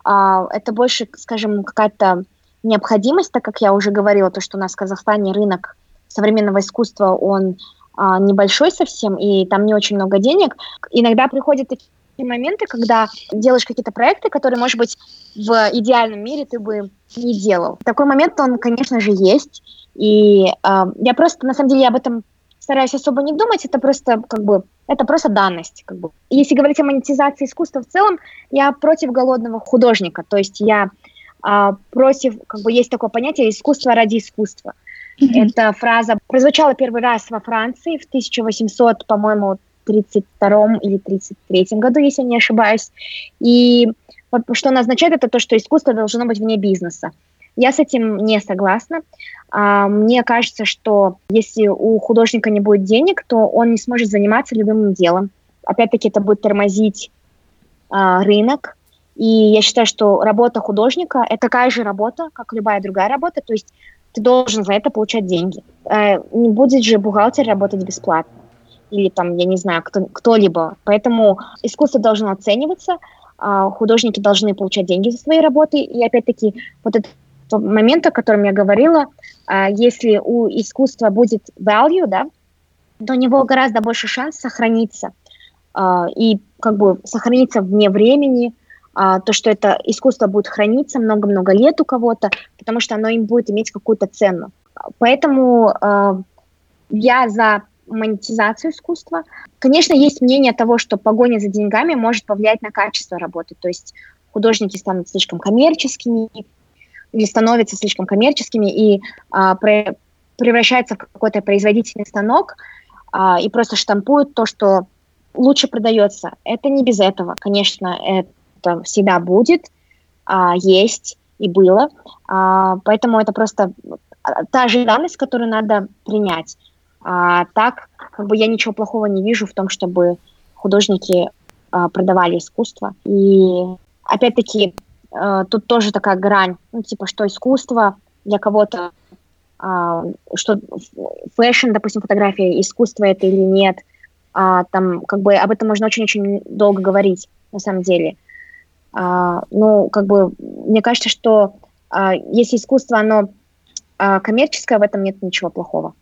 Speaker 5: Э, это больше, скажем, какая-то необходимость, так как я уже говорила, то, что у нас в Казахстане рынок современного искусства, он а, небольшой совсем, и там не очень много денег. Иногда приходят такие моменты, когда делаешь какие-то проекты, которые, может быть, в идеальном мире ты бы не делал. Такой момент, он, конечно же, есть. И э, я просто, на самом деле, я об этом стараюсь особо не думать, это просто как бы это просто данность. Как бы. Если говорить о монетизации искусства в целом, я против голодного художника. То есть я а, против, как бы есть такое понятие искусство ради искусства. Mm-hmm. Эта фраза прозвучала первый раз во Франции в 1800, по-моему, 32 или 33 году, если не ошибаюсь. И вот что она означает, это то, что искусство должно быть вне бизнеса. Я с этим не согласна. А, мне кажется, что если у художника не будет денег, то он не сможет заниматься любым делом. Опять-таки это будет тормозить а, рынок, и я считаю, что работа художника – это такая же работа, как любая другая работа, то есть ты должен за это получать деньги. Э, не будет же бухгалтер работать бесплатно. Или там, я не знаю, кто, кто-либо. Поэтому искусство должно оцениваться, а художники должны получать деньги за свои работы. И опять-таки, вот этот момент, о котором я говорила, а, если у искусства будет value, да, то у него гораздо больше шанс сохраниться а, и как бы сохраниться вне времени, а, то, что это искусство будет храниться много-много лет у кого-то, потому что оно им будет иметь какую-то цену. Поэтому я за монетизацию искусства. Конечно, есть мнение того, что погоня за деньгами может повлиять на качество работы, то есть художники станут слишком коммерческими или становятся слишком коммерческими и а, pre, превращаются в какой-то производительный станок а, и просто штампуют то, что лучше продается. Это не без этого, конечно, это всегда будет, а, есть и было. А, поэтому это просто та же данность, которую надо принять. А, так, как бы я ничего плохого не вижу в том, чтобы художники а, продавали искусство. И опять-таки а, тут тоже такая грань, ну, типа, что искусство для кого-то, а, что fashion, допустим, фотография, искусство это или нет, а, там, как бы об этом можно очень-очень долго говорить, на самом деле. А, ну, как бы, мне кажется, что а, если искусство, оно а, коммерческое, в этом нет ничего плохого.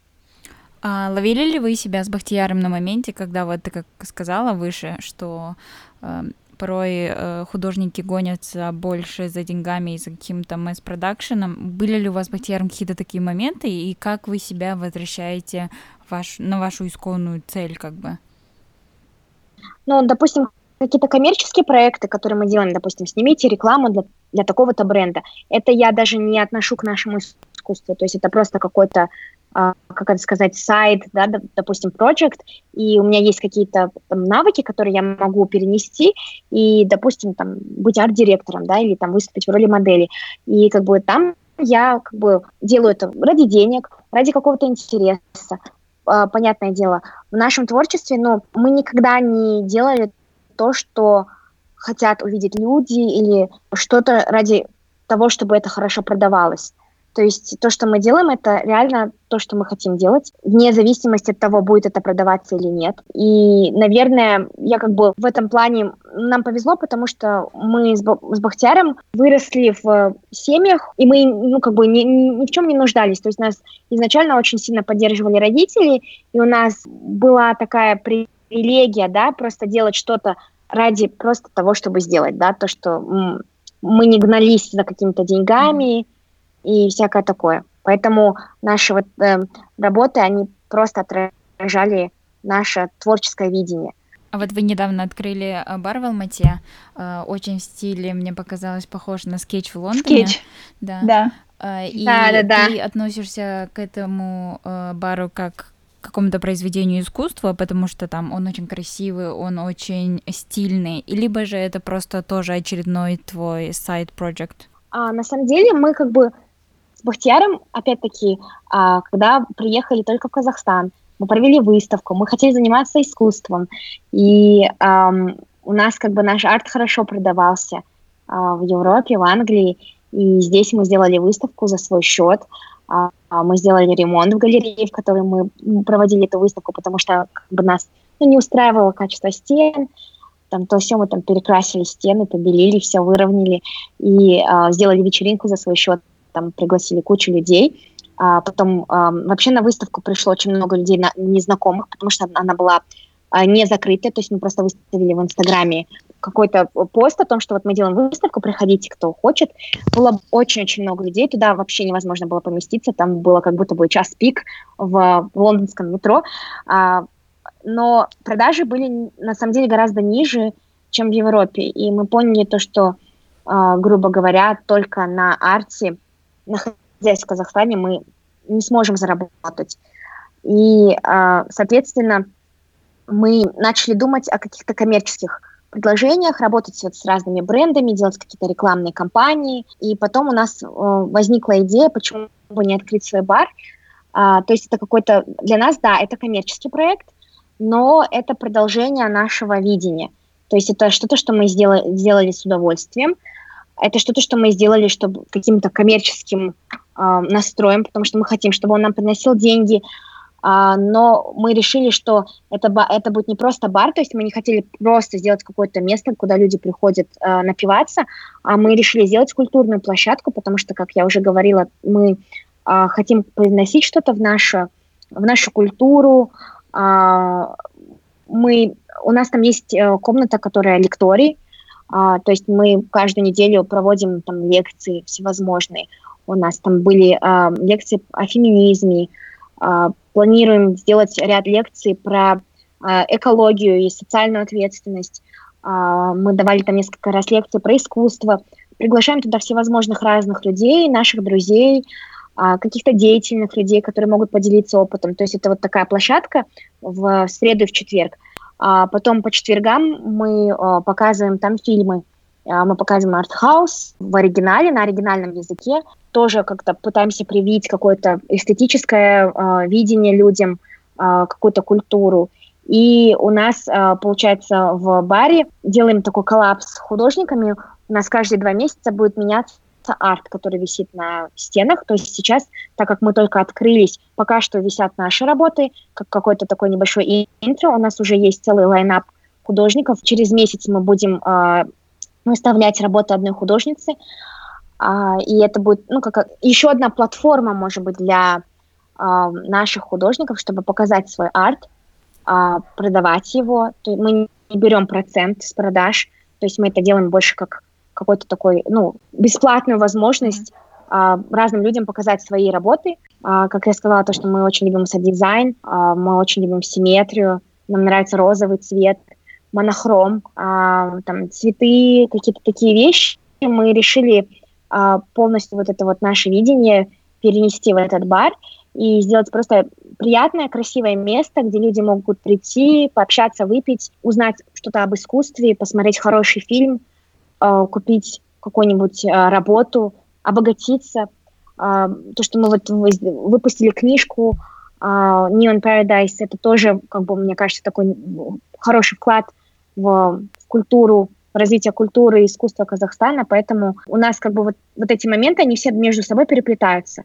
Speaker 2: А ловили ли вы себя с Бахтияром на моменте, когда вот ты как сказала выше, что э, порой э, художники гонятся больше за деньгами и за каким-то масс-продакшеном. Были ли у вас с Бахтияром какие-то такие моменты, и как вы себя возвращаете ваш, на вашу исконную цель, как бы?
Speaker 5: Ну, допустим, какие-то коммерческие проекты, которые мы делаем, допустим, снимите рекламу для, для такого-то бренда. Это я даже не отношу к нашему искусству, то есть это просто какой-то, как это сказать, сайт, да, допустим, проект, и у меня есть какие-то там, навыки, которые я могу перенести, и, допустим, там, быть арт-директором, да, или там выступить в роли модели. И как бы там я как бы делаю это ради денег, ради какого-то интереса. А, понятное дело, в нашем творчестве, но мы никогда не делали то, что хотят увидеть люди или что-то ради того, чтобы это хорошо продавалось. То есть то, что мы делаем, это реально то, что мы хотим делать, вне зависимости от того, будет это продаваться или нет. И, наверное, я как бы в этом плане нам повезло, потому что мы с, с Бахтяром выросли в семьях, и мы, ну, как бы ни, ни в чем не нуждались. То есть нас изначально очень сильно поддерживали родители, и у нас была такая при привилегия, да, просто делать что-то ради просто того, чтобы сделать, да, то, что мы не гнались за какими-то деньгами и всякое такое. Поэтому наши вот э, работы, они просто отражали наше творческое видение.
Speaker 2: А вот вы недавно открыли э, бар в Алмате, э, очень в стиле, мне показалось, похож на скетч в Лондоне.
Speaker 1: Скетч,
Speaker 2: да.
Speaker 1: да.
Speaker 2: Э, и да, да, да. ты относишься к этому бару как какому-то произведению искусства, потому что там он очень красивый, он очень стильный, либо же это просто тоже очередной твой сайт-проект?
Speaker 5: А, на самом деле мы как бы с Бахтияром, опять-таки, а, когда приехали только в Казахстан, мы провели выставку, мы хотели заниматься искусством, и а, у нас как бы наш арт хорошо продавался а, в Европе, в Англии, и здесь мы сделали выставку за свой счет. А мы сделали ремонт в галерее, в которой мы проводили эту выставку, потому что как бы нас ну, не устраивало качество стен. Там то все мы там перекрасили стены, побелили, все выровняли и а, сделали вечеринку за свой счет. Там пригласили кучу людей. А потом а, вообще на выставку пришло очень много людей на, незнакомых, потому что она была а, не закрытая, то есть мы просто выставили в Инстаграме какой-то пост о том, что вот мы делаем выставку, приходите, кто хочет. Было очень-очень много людей, туда вообще невозможно было поместиться, там было как будто бы час пик в, в лондонском метро, а, но продажи были на самом деле гораздо ниже, чем в Европе, и мы поняли то, что, а, грубо говоря, только на арте, находясь в Казахстане, мы не сможем заработать. И, а, соответственно, мы начали думать о каких-то коммерческих предложениях, работать вот с разными брендами, делать какие-то рекламные кампании. И потом у нас э, возникла идея, почему бы не открыть свой бар. А, то есть это какой-то, для нас, да, это коммерческий проект, но это продолжение нашего видения. То есть это что-то, что мы сделали, сделали с удовольствием. Это что-то, что мы сделали, чтобы каким-то коммерческим э, настроем, потому что мы хотим, чтобы он нам приносил деньги, а, но мы решили, что это, это будет не просто бар, то есть мы не хотели просто сделать какое-то место, куда люди приходят а, напиваться, а мы решили сделать культурную площадку, потому что, как я уже говорила, мы а, хотим приносить что-то в нашу, в нашу культуру. А, мы, у нас там есть а, комната, которая лекторий, а, то есть мы каждую неделю проводим там лекции всевозможные. У нас там были а, лекции о феминизме, а, планируем сделать ряд лекций про а, экологию и социальную ответственность. А, мы давали там несколько раз лекции про искусство. Приглашаем туда всевозможных разных людей, наших друзей, а, каких-то деятельных людей, которые могут поделиться опытом. То есть это вот такая площадка в среду и в четверг. А потом по четвергам мы показываем там фильмы. Мы показываем артхаус в оригинале, на оригинальном языке тоже как-то пытаемся привить какое-то эстетическое э, видение людям, э, какую-то культуру. И у нас, получается, в баре делаем такой коллапс с художниками. У нас каждые два месяца будет меняться арт, который висит на стенах. То есть сейчас, так как мы только открылись, пока что висят наши работы, как какой-то такой небольшой интро. У нас уже есть целый лайнап художников. Через месяц мы будем э, выставлять работы одной художницы. А, и это будет, ну, как еще одна платформа, может быть, для а, наших художников, чтобы показать свой арт, а, продавать его. То есть мы не берем процент с продаж, то есть мы это делаем больше как какой-то такой, ну, бесплатную возможность а, разным людям показать свои работы. А, как я сказала, то, что мы очень любим сад-дизайн, а, мы очень любим симметрию, нам нравится розовый цвет, монохром, а, там, цветы, какие-то такие вещи. Мы решили а, полностью вот это вот наше видение перенести в этот бар и сделать просто приятное, красивое место, где люди могут прийти, пообщаться, выпить, узнать что-то об искусстве, посмотреть хороший фильм, купить какую-нибудь а, работу, обогатиться. То, что мы вот выпустили книжку Neon Paradise, это тоже, как бы, мне кажется, такой хороший вклад в культуру развития культуры и искусства Казахстана, поэтому у нас как бы вот, вот эти моменты, они все между собой переплетаются.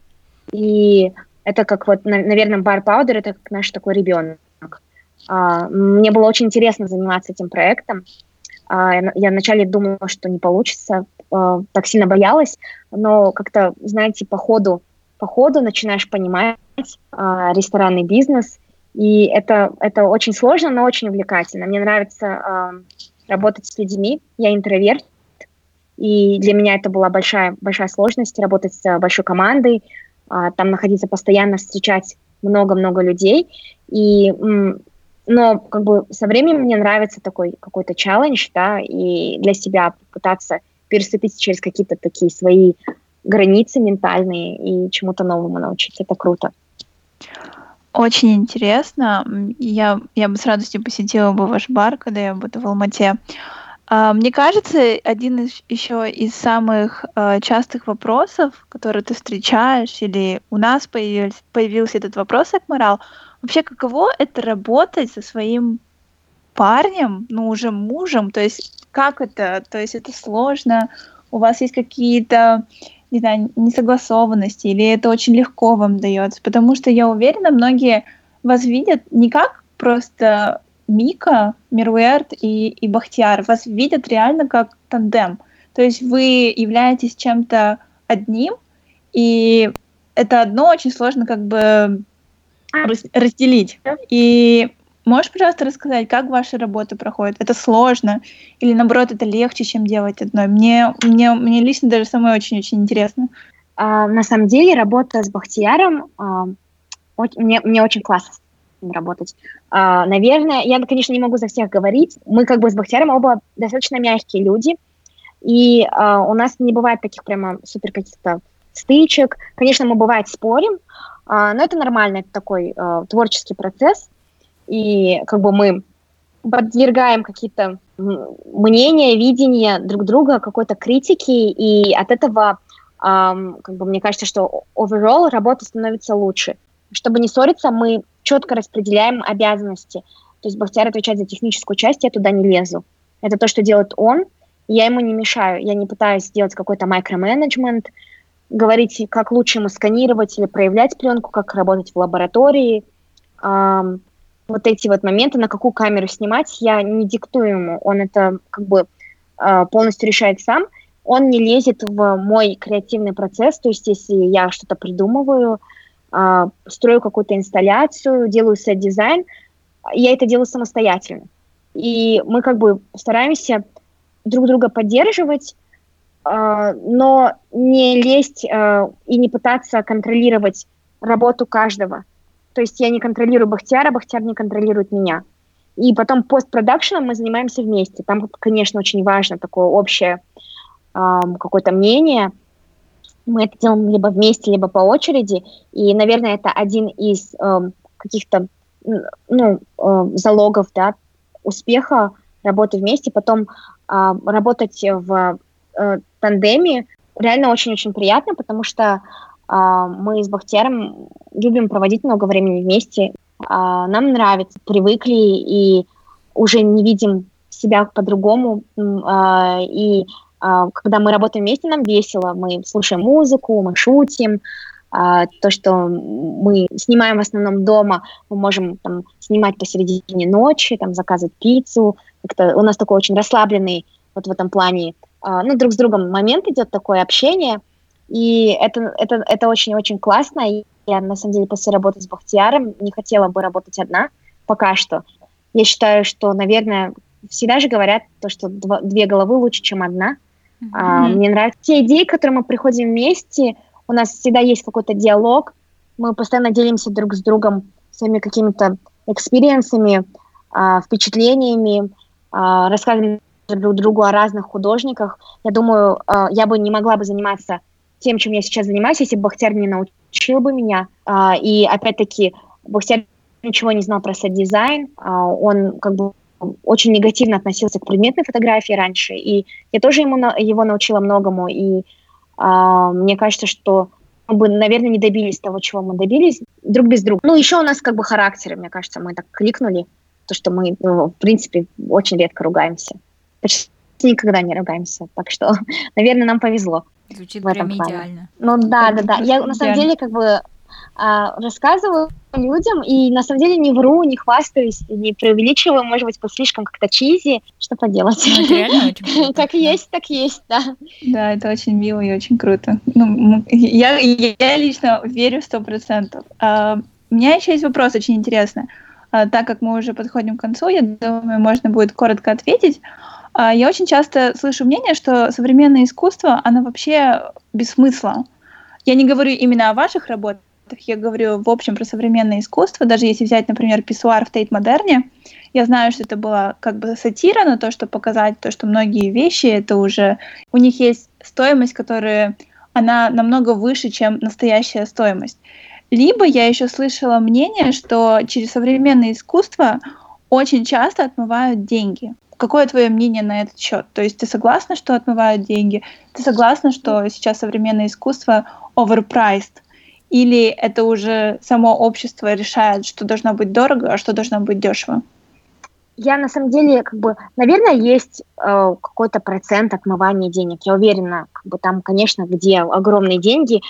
Speaker 5: И это как вот, наверное, бар Паудер, это как наш такой ребенок. А, мне было очень интересно заниматься этим проектом. А, я вначале думала, что не получится, а, так сильно боялась, но как-то, знаете, по ходу, по ходу начинаешь понимать а, ресторанный бизнес, и это, это очень сложно, но очень увлекательно. Мне нравится работать с людьми. Я интроверт, и для меня это была большая, большая сложность работать с большой командой, там находиться постоянно, встречать много-много людей. И, но как бы со временем мне нравится такой какой-то челлендж, да, и для себя пытаться переступить через какие-то такие свои границы ментальные и чему-то новому научиться. Это круто.
Speaker 1: Очень интересно. Я, я бы с радостью посетила бы ваш бар, когда я буду в Алмате. А, мне кажется, один из еще из самых э, частых вопросов, которые ты встречаешь, или у нас появился, появился этот вопрос, Акмарал, вообще каково это работать со своим
Speaker 3: парнем, ну уже мужем, то есть как это, то есть это сложно, у вас есть какие-то, не знаю, несогласованности, или это очень легко вам дается, потому что я уверена, многие вас видят не как просто Мика, Мируэрт и, и Бахтияр, вас видят реально как тандем. То есть вы являетесь чем-то одним, и это одно очень сложно как бы разделить. И можешь, пожалуйста, рассказать, как ваша работа проходит? Это сложно или, наоборот, это легче, чем делать одной? Мне, мне, мне лично даже самой очень-очень интересно.
Speaker 5: А, на самом деле, работа с Бахтияром а, мне, мне очень классно работать. А, наверное, я, конечно, не могу за всех говорить. Мы как бы с Бахтияром оба достаточно мягкие люди, и а, у нас не бывает таких прямо супер каких-то стычек. Конечно, мы бывает спорим, а, но это нормально, это такой а, творческий процесс, и как бы мы подвергаем какие-то мнения, видения друг друга, какой-то критики, и от этого, um, как бы мне кажется, что overall работа становится лучше. Чтобы не ссориться, мы четко распределяем обязанности. То есть Бахтияр отвечает за техническую часть, я туда не лезу. Это то, что делает он, я ему не мешаю. Я не пытаюсь сделать какой-то микроменеджмент, говорить, как лучше ему сканировать или проявлять пленку, как работать в лаборатории. Um, вот эти вот моменты, на какую камеру снимать, я не диктую ему. Он это как бы uh, полностью решает сам. Он не лезет в мой креативный процесс. То есть если я что-то придумываю, uh, строю какую-то инсталляцию, делаю сет-дизайн, я это делаю самостоятельно. И мы как бы стараемся друг друга поддерживать, э, но не лезть э, и не пытаться контролировать работу каждого. То есть я не контролирую Бахтияра, Бахтияр не контролирует меня. И потом постпродакшеном мы занимаемся вместе. Там, конечно, очень важно такое общее какое-то мнение. Мы это делаем либо вместе, либо по очереди. И, наверное, это один из каких-то ну, залогов да, успеха работы вместе. Потом а, работать в э, тандеме реально очень-очень приятно, потому что а, мы с Бахтером любим проводить много времени вместе. А, нам нравится, привыкли и уже не видим себя по-другому. А, и а, когда мы работаем вместе, нам весело. Мы слушаем музыку, мы шутим. А, то, что мы снимаем в основном дома, мы можем там, снимать посередине ночи, там, заказывать пиццу, как-то у нас такой очень расслабленный вот в этом плане, ну, друг с другом момент идет такое общение, и это, это, это очень-очень классно, и я, на самом деле, после работы с Бахтияром не хотела бы работать одна пока что. Я считаю, что, наверное, всегда же говорят то, что два, две головы лучше, чем одна. Mm-hmm. А, мне нравятся те идеи, к которым мы приходим вместе, у нас всегда есть какой-то диалог, мы постоянно делимся друг с другом своими какими-то experience ами, а, впечатлениями, а, рассказываем друг другу о разных художниках. Я думаю, а, я бы не могла бы заниматься тем, чем я сейчас занимаюсь, если бы Бахтияр не научил бы меня. А, и опять-таки, Бахтияр ничего не знал про set design, он как бы очень негативно относился к предметной фотографии раньше, и я тоже ему, его научила многому, и мне кажется, что мы бы, наверное, не добились того, чего мы добились друг без друга. Ну, еще у нас как бы характеры, мне кажется, мы так кликнули, то, что мы, ну, в принципе, очень редко ругаемся. Почти никогда не ругаемся. Так что, наверное, нам повезло.
Speaker 2: Звучит в этом прям плане. идеально.
Speaker 5: Ну да, да, да. Я на самом деле как бы а, рассказываю людям и на самом деле не вру, не хвастаюсь, не преувеличиваю, может быть, слишком как-то чизи, что поделать. Ну, как есть, так есть, да.
Speaker 3: Да, это очень мило и очень круто. Ну, я, я лично верю сто процентов. А, у меня еще есть вопрос очень интересный. А, так как мы уже подходим к концу, я думаю, можно будет коротко ответить. А, я очень часто слышу мнение, что современное искусство, оно вообще без смысла. Я не говорю именно о ваших работах, я говорю в общем про современное искусство. Даже если взять, например, писсуар в Тейт-Модерне, я знаю, что это была как бы сатира на то, что показать то, что многие вещи, это уже... У них есть стоимость, которая... Она намного выше, чем настоящая стоимость. Либо я еще слышала мнение, что через современное искусство очень часто отмывают деньги. Какое твое мнение на этот счет? То есть ты согласна, что отмывают деньги? Ты согласна, что сейчас современное искусство overpriced? Или это уже само общество решает, что должно быть дорого, а что должно быть дешево?
Speaker 5: я на самом деле, как бы, наверное, есть э, какой-то процент отмывания денег. Я уверена, как бы там, конечно, где огромные деньги,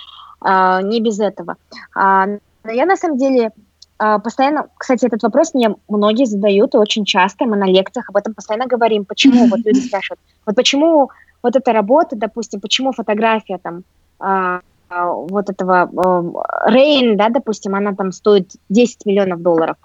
Speaker 5: э, не без этого. А, но я на самом деле постоянно, кстати, этот вопрос мне многие задают и очень часто. Мы на лекциях об этом постоянно говорим. Почему вот люди спрашивают, вот почему вот эта работа, допустим, почему фотография там э, вот этого Рейн, да, допустим, она там стоит 10 миллионов долларов,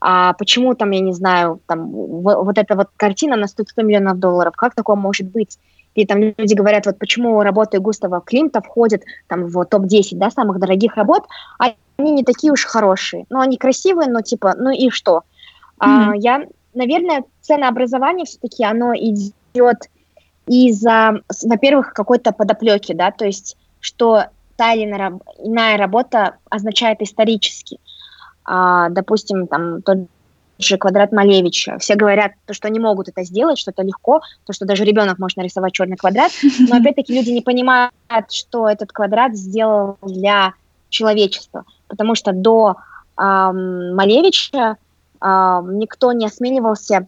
Speaker 5: а почему там, я не знаю, там вот эта вот картина на 100 миллионов долларов, как такое может быть? И там люди говорят, вот почему работы Густава Климта входят там в топ-10, да, самых дорогих работ, а они не такие уж хорошие. Ну, они красивые, но типа, ну и что? Mm-hmm. А, я, наверное, ценообразование все-таки, оно идет из-за, во-первых, какой-то подоплеки, да, то есть, что та или иная работа означает исторически а, допустим, там тот же квадрат Малевича. Все говорят, то, что они могут это сделать, что это легко, то, что даже ребенок может нарисовать черный квадрат, но опять-таки люди не понимают, что этот квадрат сделал для человечества, потому что до эм, Малевича э, никто не осмеливался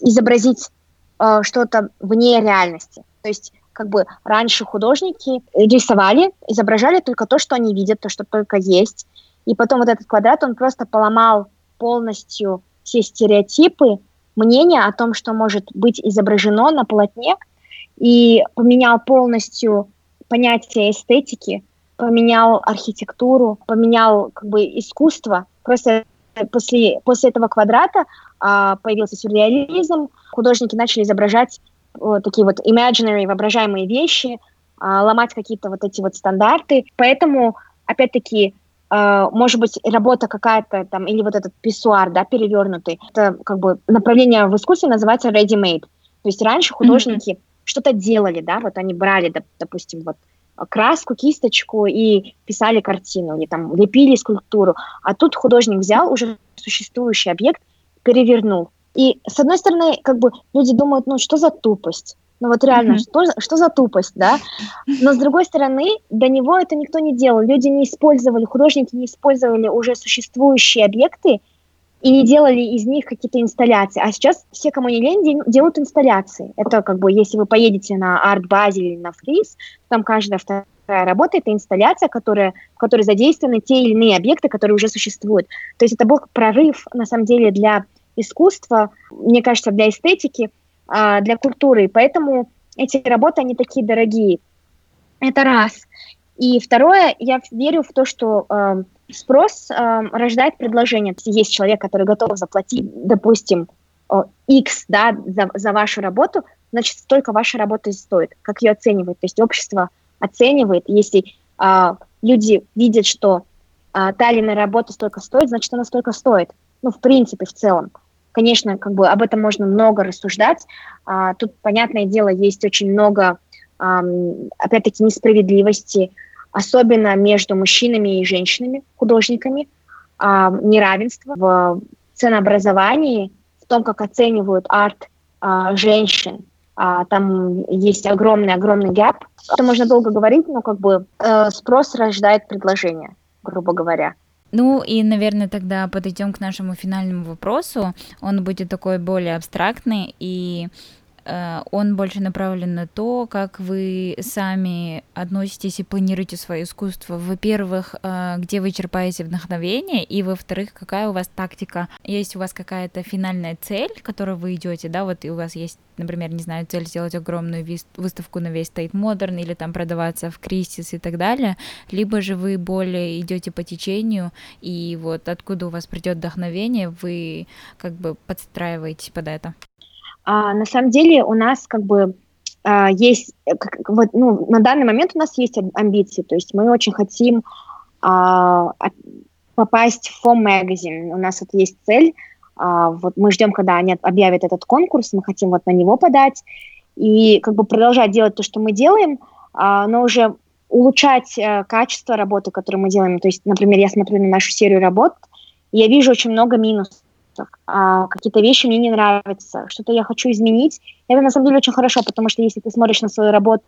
Speaker 5: изобразить э, что-то вне реальности. То есть как бы раньше художники рисовали, изображали только то, что они видят, то, что только есть, и потом вот этот квадрат, он просто поломал полностью все стереотипы, мнения о том, что может быть изображено на полотне, и поменял полностью понятие эстетики, поменял архитектуру, поменял как бы искусство. Просто после, после этого квадрата а, появился сюрреализм, художники начали изображать вот такие вот imaginary, воображаемые вещи, а, ломать какие-то вот эти вот стандарты. Поэтому, опять-таки, может быть, работа какая-то там, или вот этот писсуар, да, перевернутый, это как бы направление в искусстве называется ready-made. То есть раньше художники mm-hmm. что-то делали, да, вот они брали, допустим, вот краску, кисточку и писали картину, или там лепили скульптуру. А тут художник взял уже существующий объект, перевернул. И с одной стороны, как бы люди думают, ну что за тупость? Ну вот реально, mm-hmm. что, что за тупость, да? Но с другой стороны, до него это никто не делал. Люди не использовали, художники не использовали уже существующие объекты и не делали из них какие-то инсталляции. А сейчас все, кому не лень, делают инсталляции. Это как бы, если вы поедете на арт-базе или на фриз, там каждая вторая работа – это инсталляция, которая, в которой задействованы те или иные объекты, которые уже существуют. То есть это был прорыв, на самом деле, для искусства, мне кажется, для эстетики – а, для культуры. поэтому эти работы, они такие дорогие. Это раз. И второе, я верю в то, что э, спрос э, рождает предложение. Если есть человек, который готов заплатить, допустим, э, X да, за, за вашу работу, значит, столько ваша работа стоит, как ее оценивает. То есть общество оценивает, если э, люди видят, что э, та или иная работа столько стоит, значит, она столько стоит. Ну, в принципе, в целом. Конечно, как бы об этом можно много рассуждать. А, тут, понятное дело, есть очень много, а, опять-таки, несправедливости, особенно между мужчинами и женщинами, художниками, а, неравенство в ценообразовании, в том, как оценивают арт а, женщин. А, там есть огромный-огромный гэп. Это можно долго говорить, но как бы э, спрос рождает предложение, грубо говоря.
Speaker 2: Ну и, наверное, тогда подойдем к нашему финальному вопросу. Он будет такой более абстрактный и он больше направлен на то, как вы сами относитесь и планируете свое искусство. Во-первых, э, где вы черпаете вдохновение, и во-вторых, какая у вас тактика. Есть у вас какая-то финальная цель, к которой вы идете, да, вот и у вас есть, например, не знаю, цель сделать огромную выставку на весь State Modern или там продаваться в Кристис и так далее, либо же вы более идете по течению, и вот откуда у вас придет вдохновение, вы как бы подстраиваетесь под это.
Speaker 5: А, на самом деле у нас как бы а, есть, э, как, вот, ну, на данный момент у нас есть амбиции, то есть мы очень хотим а, попасть в FOM Magazine. У нас вот есть цель, а, вот мы ждем, когда они объявят этот конкурс, мы хотим вот на него подать и как бы продолжать делать то, что мы делаем, а, но уже улучшать а, качество работы, которую мы делаем. То есть, например, я смотрю на нашу серию работ, и я вижу очень много минусов а, какие-то вещи мне не нравятся, что-то я хочу изменить. Это на самом деле очень хорошо, потому что если ты смотришь на свою работу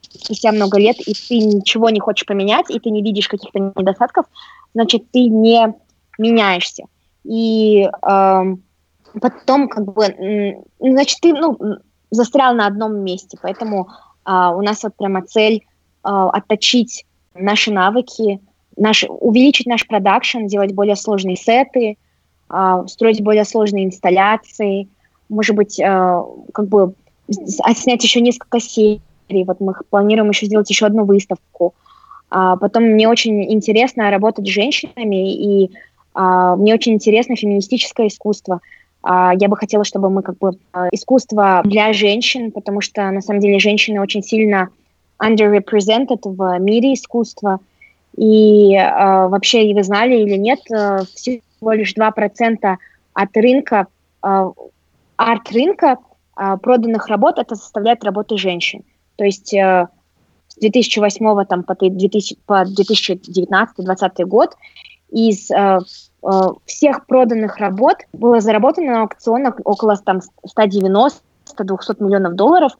Speaker 5: спустя много лет, и ты ничего не хочешь поменять, и ты не видишь каких-то недостатков, значит, ты не меняешься. И э, потом как бы, значит, ты, ну, застрял на одном месте, поэтому а, у нас вот прямо цель а, отточить наши навыки, наш, увеличить наш продакшн, делать более сложные сеты, строить более сложные инсталляции, может быть, а, как бы снять еще несколько серий. Вот мы планируем еще сделать еще одну выставку. А, потом мне очень интересно работать с женщинами, и а, мне очень интересно феминистическое искусство. А, я бы хотела, чтобы мы как бы а, искусство для женщин, потому что на самом деле женщины очень сильно underrepresented в мире искусства. И вообще, и вы знали или нет, э, всего лишь 2% от рынка, э, арт-рынка э, проданных работ это составляет работы женщин. То есть э, с 2008 там, по, 2000, по 2019-2020 год из э, э, всех проданных работ было заработано на аукционах около там, 190 200 миллионов долларов,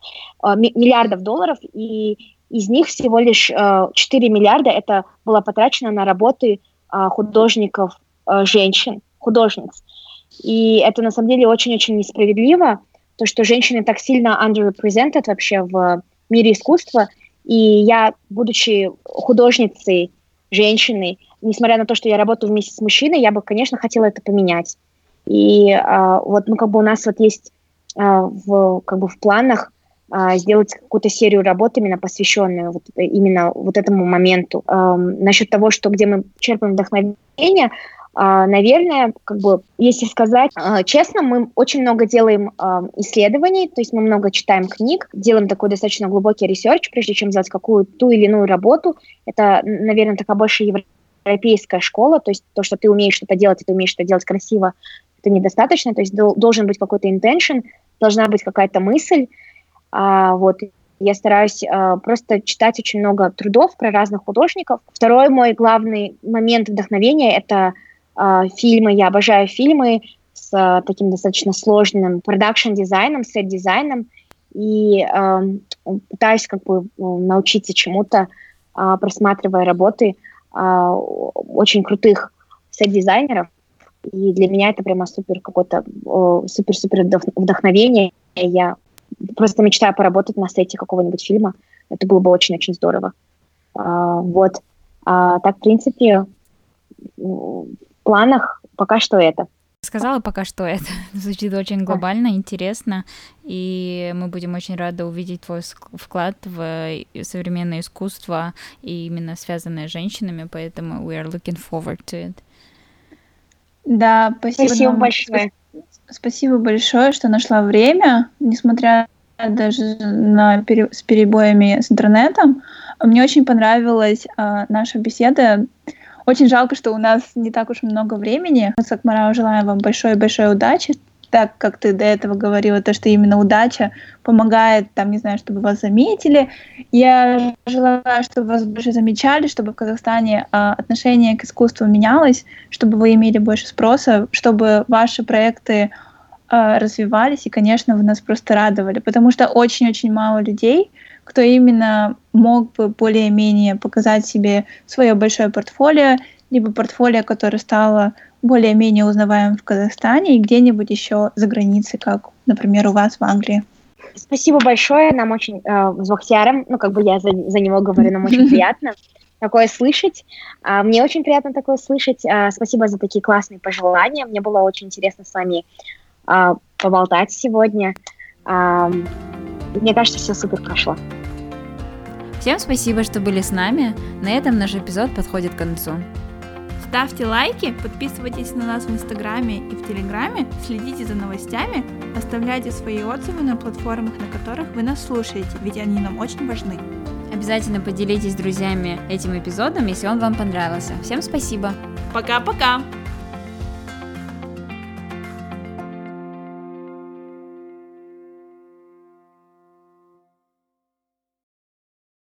Speaker 5: миллиардов долларов, и из них всего лишь э, 4 миллиарда это было потрачено на работы э, художников, э, женщин, художниц. И это на самом деле очень-очень несправедливо, то, что женщины так сильно underrepresented вообще в мире искусства. И я, будучи художницей, женщиной, несмотря на то, что я работаю вместе с мужчиной, я бы, конечно, хотела это поменять. И э, вот, ну, как бы у нас вот есть э, в, как бы в планах э, сделать какую-то серию работ именно посвященную вот именно вот этому моменту. Э, насчет того, что где мы черпаем вдохновение, наверное, как бы, если сказать uh, честно, мы очень много делаем uh, исследований, то есть мы много читаем книг, делаем такой достаточно глубокий research, прежде чем сделать какую ту или иную работу. Это, наверное, такая больше европейская школа, то есть то, что ты умеешь что-то делать, и ты умеешь что-то делать красиво, это недостаточно, то есть должен быть какой-то intention, должна быть какая-то мысль, а, вот, я стараюсь а, просто читать очень много трудов про разных художников. Второй мой главный момент вдохновения – это а, фильмы. Я обожаю фильмы с а, таким достаточно сложным production design ом, set design ом. И а, пытаюсь как бы научиться чему-то, а, просматривая работы а, очень крутых сет-дизайнеров. И для меня это прямо супер какое-то супер-супер вдохновение. Я просто мечтаю поработать на сете какого-нибудь фильма. Это было бы очень-очень здорово. А, вот. А, так, в принципе, планах пока что это.
Speaker 2: Сказала пока что это. Звучит очень глобально, интересно, и мы будем очень рады увидеть твой вклад в современное искусство, и именно связанное с женщинами, поэтому we are looking forward to it.
Speaker 3: Да, спасибо.
Speaker 5: Спасибо большое.
Speaker 3: Спасибо большое, что нашла время, несмотря даже на пере... с перебоями с интернетом. Мне очень понравилась э, наша беседа. Очень жалко, что у нас не так уж много времени. Мы с Акмарау желаем вам большой-большой удачи, так как ты до этого говорила, то, что именно удача помогает, там, не знаю, чтобы вас заметили. Я желаю, чтобы вас больше замечали, чтобы в Казахстане а, отношение к искусству менялось, чтобы вы имели больше спроса, чтобы ваши проекты а, развивались, и, конечно, вы нас просто радовали, потому что очень-очень мало людей, кто именно мог бы более-менее показать себе свое большое портфолио, либо портфолио, которое стало более-менее узнаваем в Казахстане и где-нибудь еще за границей, как, например, у вас в Англии.
Speaker 5: Спасибо большое, нам очень э, с Бахтияром, ну, как бы я за, за него говорю, нам очень приятно такое слышать. А, мне очень приятно такое слышать. А, спасибо за такие классные пожелания. Мне было очень интересно с вами а, поболтать сегодня. А, мне кажется, все супер прошло.
Speaker 2: Всем спасибо, что были с нами. На этом наш эпизод подходит к концу.
Speaker 3: Ставьте лайки, подписывайтесь на нас в Инстаграме и в Телеграме, следите за новостями, оставляйте свои отзывы на платформах, на которых вы нас слушаете, ведь они нам очень важны.
Speaker 2: Обязательно поделитесь с друзьями этим эпизодом, если он вам понравился. Всем спасибо.
Speaker 3: Пока-пока.